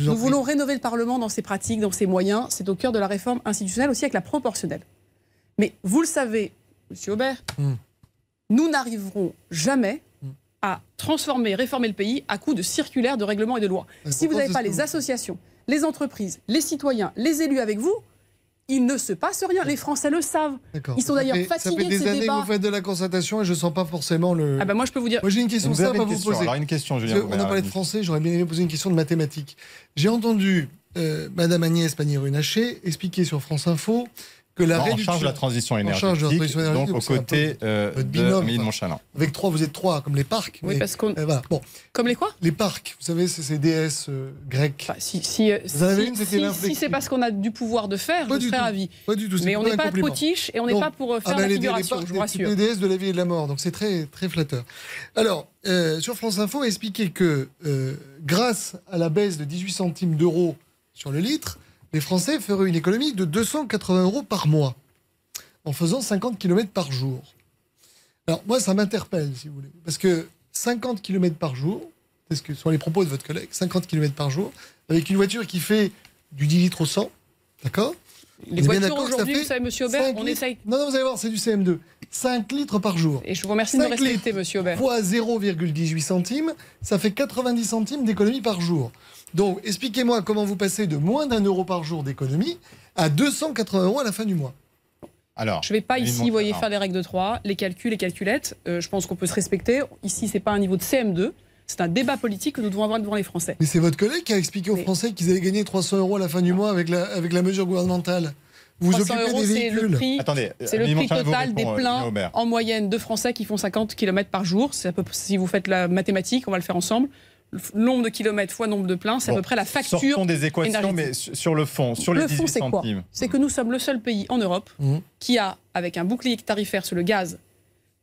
D: Nous
H: prie.
D: voulons rénover le Parlement dans ses pratiques, dans ses moyens. C'est au cœur de la réforme institutionnelle aussi avec la proportionnelle. Mais vous le savez, Monsieur Aubert,
H: Hmm.
D: nous n'arriverons jamais. À transformer, réformer le pays à coup de circulaires, de règlements et de lois. Si vous n'avez pas les associations, les entreprises, les citoyens, les élus avec vous, il ne se passe rien. Les Français le savent. Ils sont d'ailleurs fatigués
H: Ça fait
D: de
H: des
D: ces
H: années
D: débats.
H: que vous faites de la concertation et je sens pas forcément le.
D: Ah ben moi je peux vous dire.
H: Moi j'ai une question
C: Vous
H: simple
C: avez
H: à vous
C: question.
H: poser.
C: Alors une question, Julien.
H: Que on a parlé de français, j'aurais bien aimé poser une question de mathématiques. J'ai entendu euh, Madame Agnès Pannier-Runacher expliquer sur France Info que la
C: Non, en charge de la transition
H: En
C: énergétique,
H: charge de la transition énergétique,
C: donc aux côtés
H: peu
C: euh,
H: votre
C: de
H: binôme,
C: de
H: enfin. Avec trois, vous êtes trois comme les parcs.
D: Oui,
H: mais-
D: parce qu'on.
H: Eh bon,
D: Comme les quoi
H: les parcs, vous savez, c'est ces déesses euh, grecques.
D: Enfin, si, si, euh,
H: Vous en avez
D: si-
H: une, c'était
D: si- si c'est parce qu'on a du pouvoir de faire,
H: Pas
D: je
H: du
D: serais
H: tout.
D: ravi.
H: Pas du tout. c'est
D: Mais on n'est pas potiche et on n'est pas pour euh, faire
H: Ah ben,
D: la figuration,
H: parcs,
D: je vous
H: c'est
D: rassure.
H: les déesses de la vie et de la mort, donc c'est très, très flatteur. Alors, euh, sur France Info, expliqué que euh, grâce à la baisse de 18 centimes d'euros sur le litre, les Français feraient une économie de 280 euros par mois, en faisant 50 km par jour. Alors, moi, ça m'interpelle, si vous voulez, parce que 50 km par jour, c'est ce que sont les propos de votre collègue, 50 km par jour, avec une voiture qui fait du 10 litres au 100, d'accord
D: Les voitures aujourd'hui, vous savez, monsieur Aubert,
H: 5
D: on
H: litres-
D: essaye.
H: Non, non, vous allez voir, c'est du CM2. 5 litres par jour.
D: Et je vous remercie de me
H: 5
D: respecter, monsieur Aubert.
H: fois 0,18 centimes, ça fait 90 centimes d'économie par jour. Donc, expliquez-moi comment vous passez de moins d'un euro par jour d'économie à 280 euros à la fin du mois.
C: Alors,
D: Je ne vais pas ici, vous voyez, faire des règles de 3, les calculs, les calculettes. Euh, je pense qu'on peut se respecter. Ici, c'est pas un niveau de CM2. C'est un débat politique que nous devons avoir devant les Français.
H: Mais c'est votre collègue qui a expliqué aux
D: Mais-
H: Français qu'ils allaient gagner 300 euros à la fin du mois avec la, avec la mesure gouvernementale. Vous vous
D: 300
H: occupez
D: euros,
H: des
D: c'est le prix,
C: Attendez,
D: c'est le
C: Amélie
D: prix total des
C: répond,
D: pleins en moyenne de Français qui font 50 km par jour. C'est à peu, si vous faites la mathématique, on va le faire ensemble. Nombre de kilomètres fois nombre de pleins, c'est à peu près la facture.
C: Sortons des équations,
D: énergétique.
C: mais sur le fond, sur les
D: Le fond,
C: 18
D: c'est quoi. C'est que nous sommes le seul pays en Europe
H: Mhm.
D: qui a, avec un bouclier tarifaire sur le gaz,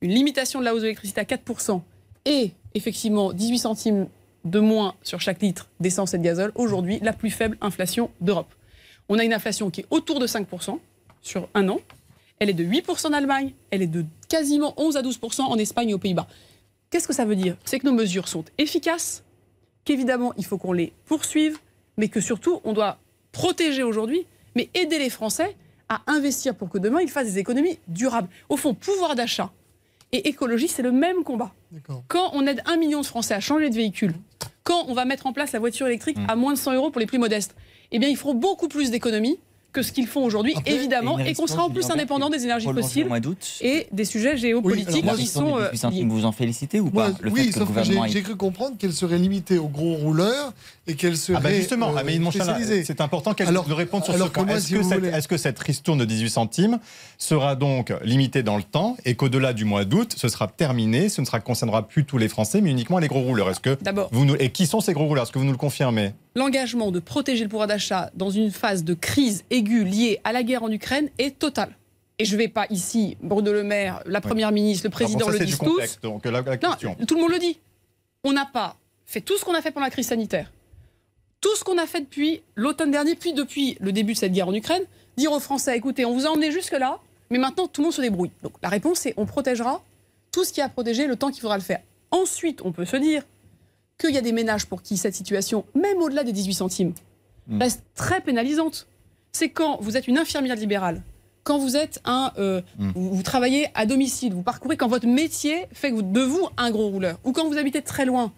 D: une limitation de la hausse de l'électricité à 4% et effectivement 18 centimes de moins sur chaque litre d'essence et de gazole, aujourd'hui la plus faible inflation d'Europe. On a une inflation qui est autour de 5% sur un an. Elle est de 8% en Allemagne, elle est de quasiment 11 à 12% en Espagne et aux Pays-Bas. Qu'est-ce que ça veut dire? C'est que nos mesures sont efficaces, qu'évidemment il faut qu'on les poursuive, mais que surtout on doit protéger aujourd'hui, mais aider les Français à investir pour que demain ils fassent des économies durables. Au fond, pouvoir d'achat et écologie, c'est le même combat. Quand on aide un million de Français à changer de véhicule, quand on va mettre en place la voiture électrique
C: Mm.
D: à moins de 100 euros pour les plus modestes, eh bien, ils feront beaucoup plus d'économies que ce qu'ils font aujourd'hui, évidemment,
E: Et
D: qu'on sera en plus indépendant des énergies fossiles et des sujets géopolitiques qui sont euh,
E: 18 centimes,
D: liés.
E: vous en félicitez ou pas Le
H: oui,
E: fait que le
H: sauf que j'ai cru comprendre qu'elle serait limitée aux gros rouleurs et qu'elle serait
C: Ah bah justement,
H: euh,
C: Amélie c'est important qu'elle
H: Alors-
C: nous réponde sur
H: alors
C: ce point. Est-ce
H: si
C: que,
H: voulez-
C: est-ce que cette ristourne de 18 centimes sera donc limitée dans le temps et qu'au-delà du mois d'août, ce sera terminé, ce ne sera, concernera plus tous les Français, mais uniquement les gros rouleurs? Est-ce que
D: D'abord,
C: vous nous, et qui sont ces gros rouleurs? Est-ce que vous nous le confirmez?
D: L'engagement de protéger le pouvoir d'achat dans une phase de crise aiguë liée à la guerre en Ukraine est total. Et je ne vais pas ici, Bruno Le Maire, la Première ministre, le
C: bon,
D: président
C: ça,
D: le disent tous.
C: donc la, la
D: Non,
C: question.
D: tout le monde le dit. On n'a pas fait tout ce qu'on a fait pendant la crise sanitaire, tout ce qu'on a fait depuis l'automne dernier, puis depuis le début de cette guerre en Ukraine, dire aux Français, écoutez, on vous a emmené jusque-là, mais maintenant tout le monde se débrouille. Donc la réponse c'est on protégera tout ce qui a protégé le temps qu'il faudra le faire. Ensuite, on peut se dire qu'il y a des ménages pour qui cette situation, même au-delà des 18 centimes,
E: Mm.
D: reste très pénalisante. C'est quand vous êtes une infirmière libérale, quand vous êtes un, euh,
C: Mm.
D: vous, vous travaillez à domicile, vous parcourez, quand votre métier fait que vous- de vous un gros rouleur, ou quand vous habitez très loin.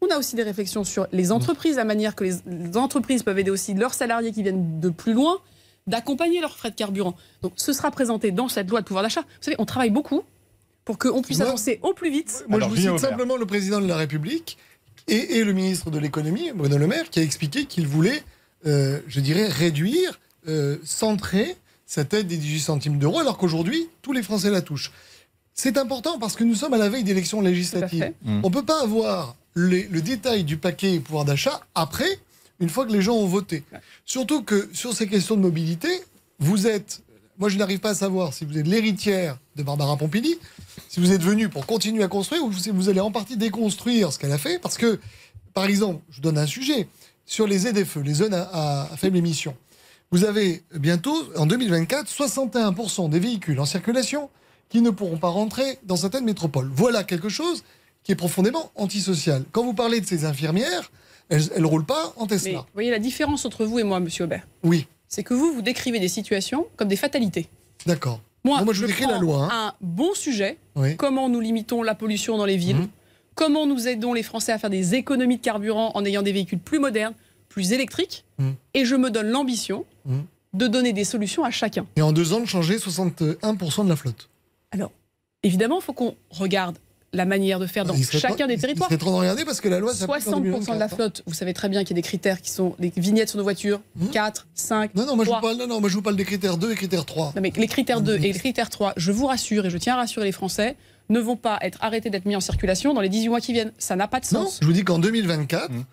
D: On a aussi des réflexions sur les entreprises, la manière que les, les entreprises peuvent aider aussi leurs salariés qui viennent de plus loin, d'accompagner leurs frais de carburant. Donc ce sera présenté dans cette loi de pouvoir d'achat. Vous savez, on travaille beaucoup pour qu'on puisse
H: Moi-
D: avancer au plus vite.
H: Moi,
C: Alors,
H: je vous cite simplement le président de la République et, et le ministre de l'économie, Bruno Le Maire, qui a expliqué qu'il voulait, euh, je dirais, réduire, euh, centrer cette aide des 18 centimes d'euros, alors qu'aujourd'hui, tous les Français la touchent. C'est important parce que nous sommes à la veille d'élections législatives. On ne peut pas avoir les- le détail du paquet pouvoir d'achat après, une fois que les gens ont voté. Surtout que sur ces questions de mobilité, vous êtes, moi je n'arrive pas à savoir si vous êtes l'héritière de Barbara Pompili, si vous êtes venu pour continuer à construire ou si vous allez en partie déconstruire ce qu'elle a fait. Parce que, par exemple, je vous donne un sujet, sur les ZFE, les zones à, à- à faible émission, vous avez bientôt, en 2024, 61% des véhicules en circulation qui ne pourront pas rentrer dans certaines métropoles. Voilà quelque chose qui est profondément antisocial. Quand vous parlez de ces infirmières, elles ne roulent pas en
D: Mais
H: Tesla.
D: vous voyez la différence entre vous et moi, monsieur Aubert?
H: Oui,
D: C'est que vous, vous décrivez des situations comme des fatalités.
H: d'accord.
D: Moi,
H: je vous décris la loi, hein.
D: Un bon sujet,
H: Oui.
D: comment nous limitons la pollution dans les villes,
H: Mhm.
D: comment nous aidons les Français à faire des économies de carburant en ayant des véhicules plus modernes, plus électriques,
H: Mhm.
D: et je me donne l'ambition
H: Mhm.
D: de donner des solutions à chacun.
H: Et en deux ans, de changer 61% de la flotte.
D: Alors, évidemment, il faut qu'on regarde la manière de faire dans chacun des territoires.
H: Serait temps de regarder parce que la loi s'applique en
D: 60% de la
H: 2024, hein.
D: flotte, vous savez très bien qu'il y a des critères qui sont des vignettes sur nos voitures,
H: Mhm.
D: 4, 5,
H: Non, non, moi je, vous
D: 3.
H: parle, non, non, moi je vous parle des critères 2 et critères 3.
D: Non, mais les critères 2 et les critères 3, je vous rassure et je tiens à rassurer les Français, ne vont pas être arrêtés d'être mis en circulation dans les 18 mois qui viennent. Ça n'a pas de
H: Non,
D: sens.
H: je vous dis qu'en 2024,
C: Mhm.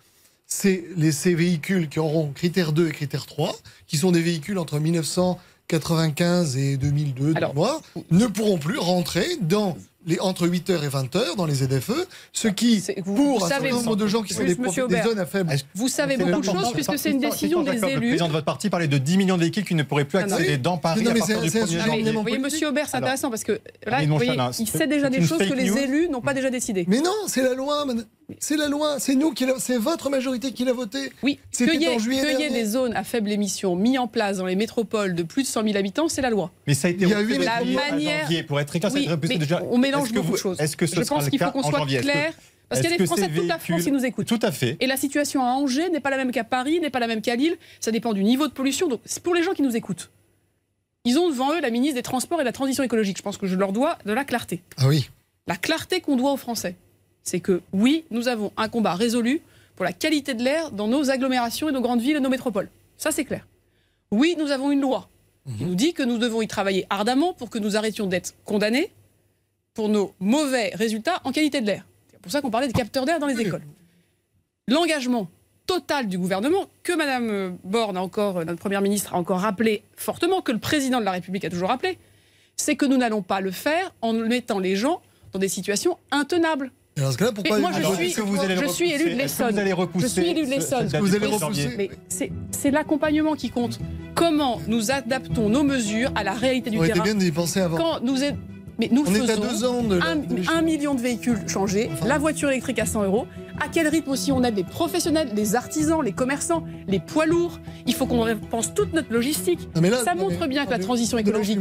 H: C'est les, ces véhicules qui auront critères 2 et critères 3, qui sont des véhicules entre 1995 et 2002, de
D: Alors,
H: mémoire, ne pourront plus rentrer dans les, entre 8h et 20h dans les ZFE, ce qui,
D: vous-
H: pour
D: vous
H: un
D: savez-
H: certain nombre de gens qui sont des, des zones à faible...
C: Est-ce-
D: Vous savez beaucoup de choses puisque c'est une décision des
C: Le
D: élus.
C: président de votre parti parlait de 10 millions de véhicules qui ne pourraient plus
D: Ah
C: accéder dans Paris
H: Non,
C: à
H: mais
C: partir
H: c'est-
C: du
H: c'est un
C: 1er
H: sujet
D: Ah, mais,
C: janvier.
H: énormément
D: vous voyez, monsieur Aubert, c'est intéressant parce que là, vous voyez, il sait déjà des choses que les élus n'ont pas déjà décidées.
H: Mais non, c'est la loi, madame. C'est la loi, c'est nous qui c'est votre majorité qui l'a voté.
D: Oui,
H: C'était
D: qu'il y ait, des zones à faible émission mis en place dans les métropoles de plus de 100 000 habitants, c'est la loi.
C: Mais ça a été
H: Il y a
C: repoussé
H: la
C: janvier à
D: manière-
C: janvier. Pour être très clair, ça a
D: Oui,
C: été repoussé
D: mais
C: déjà.
D: on mélange beaucoup
C: vous-
D: de choses.
C: Est-ce que ce
D: Je
C: sera
D: pense qu'il faut qu'on soit clair. Parce qu'il y a des Français de toute la France qui nous écoutent.
C: Tout à fait.
D: Et la situation à Angers n'est pas la même qu'à Paris, n'est pas la même qu'à Lille. Ça dépend du niveau de pollution. Donc, c'est pour les gens qui nous écoutent, Ils ont devant eux la ministre des Transports et de la Transition écologique. Je pense que je leur dois de la clarté.
H: Ah oui.
D: La clarté qu'on doit aux Français, c'est que oui, nous avons un combat résolu pour la qualité de l'air dans nos agglomérations et nos grandes villes et nos métropoles. Ça, c'est clair. Oui, nous avons une loi qui nous dit que nous devons y travailler ardemment pour que nous arrêtions d'être condamnés pour nos mauvais résultats en qualité de l'air. C'est pour ça qu'on parlait des capteurs d'air dans les écoles. L'engagement total du gouvernement, que Mme Borne, a encore, euh, notre Première ministre, a encore rappelé fortement, que le président de la République a toujours rappelé, c'est que nous n'allons pas le faire en mettant les gens dans des situations intenables.
H: Et dans ce cas-là, pourquoi
D: Mais moi, je suis,
H: est-ce que vous allez le
D: je suis élu de l'Essonne.
I: vous allez repousser
D: Je suis élu de
I: ce-
D: l'Essonne.
I: date
H: Vous allez
I: du 1er
H: repousser
D: Mais c'est c'est l'accompagnement qui compte. Comment nous adaptons nos mesures à la réalité du
H: On était
D: terrain
H: bien d'y penser avant.
D: Quand nous est- mais nous
H: On est à
D: faisons
H: deux ans de
D: un, un million de véhicules changés,
H: Enfin.
D: la voiture électrique à 100 euros. À quel rythme aussi on aide les professionnels, les artisans, les commerçants, les poids lourds? Il faut qu'on repense toute notre logistique.
H: Non, mais là-
D: Ça
H: non,
D: montre
H: mais-
D: bien que la transition écologique,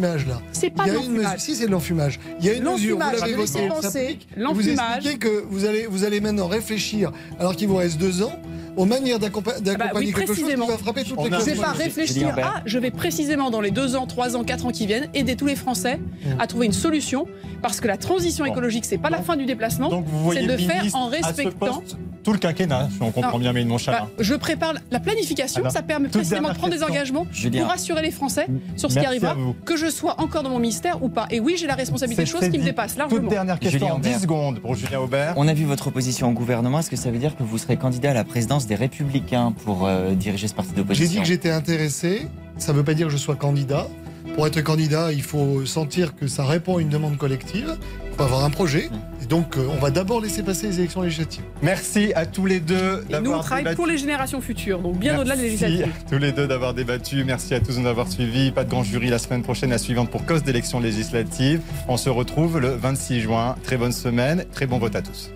D: c'est pas
H: Il y
D: de
H: a
D: l'enfumage.
H: si c'est de l'enfumage. Il y a une mesure, vous
D: L'enfumage,
H: l'avez s'applique. Vous expliquez que vous allez, vous allez maintenant réfléchir, alors qu'il vous reste deux ans, aux manières d'accompagner
D: Ah bah oui,
H: quelque chose qui
D: précisément.
H: va frapper toutes
I: On
H: les
D: pas réfléchir à, je vais précisément dans les deux ans, trois ans, quatre ans qui viennent, aider tous les Français à trouver une solution, parce que la transition écologique, c'est pas la fin du déplacement, c'est de
I: le
D: faire en
I: à ce
D: respectant.
I: Tout le quinquennat, si on comprend bien, mais mon chalin.
D: Bah, je prépare la planification,
I: Alors,
D: ça permet précisément de prendre des engagements
E: Julien.
D: pour rassurer les Français sur ce qui arrivera, que je sois encore dans mon ministère ou pas. Et oui, j'ai la responsabilité de
I: C'est
D: choses qui me dépassent
I: Toute
D: largement.
I: dernière question
E: Julien
I: en 10
E: Aubert.
I: secondes pour Julien Aubert.
E: On a vu votre opposition au gouvernement. Est-ce que ça veut dire que vous serez candidat à la présidence des Républicains pour euh, diriger ce parti
H: J'ai dit
E: d'opposition
H: que j'étais intéressé. Ça ne veut pas dire que je sois candidat. Pour être candidat, il faut sentir que ça répond à une demande collective. Il faut avoir un projet. Et donc, euh, on va d'abord laisser passer les élections législatives.
I: Merci à tous les deux
D: Et nous, on
I: d'avoir
D: travaille
I: débattu.
D: pour les générations futures, donc bien au-delà des
I: Merci
D: législatives.
I: à tous les deux d'avoir débattu. Merci à tous de nous avoir suivis. Pas de grand jury la semaine prochaine, la suivante pour cause d'élections législatives. On se retrouve le 26 juin. Très bonne semaine, très bon vote à tous.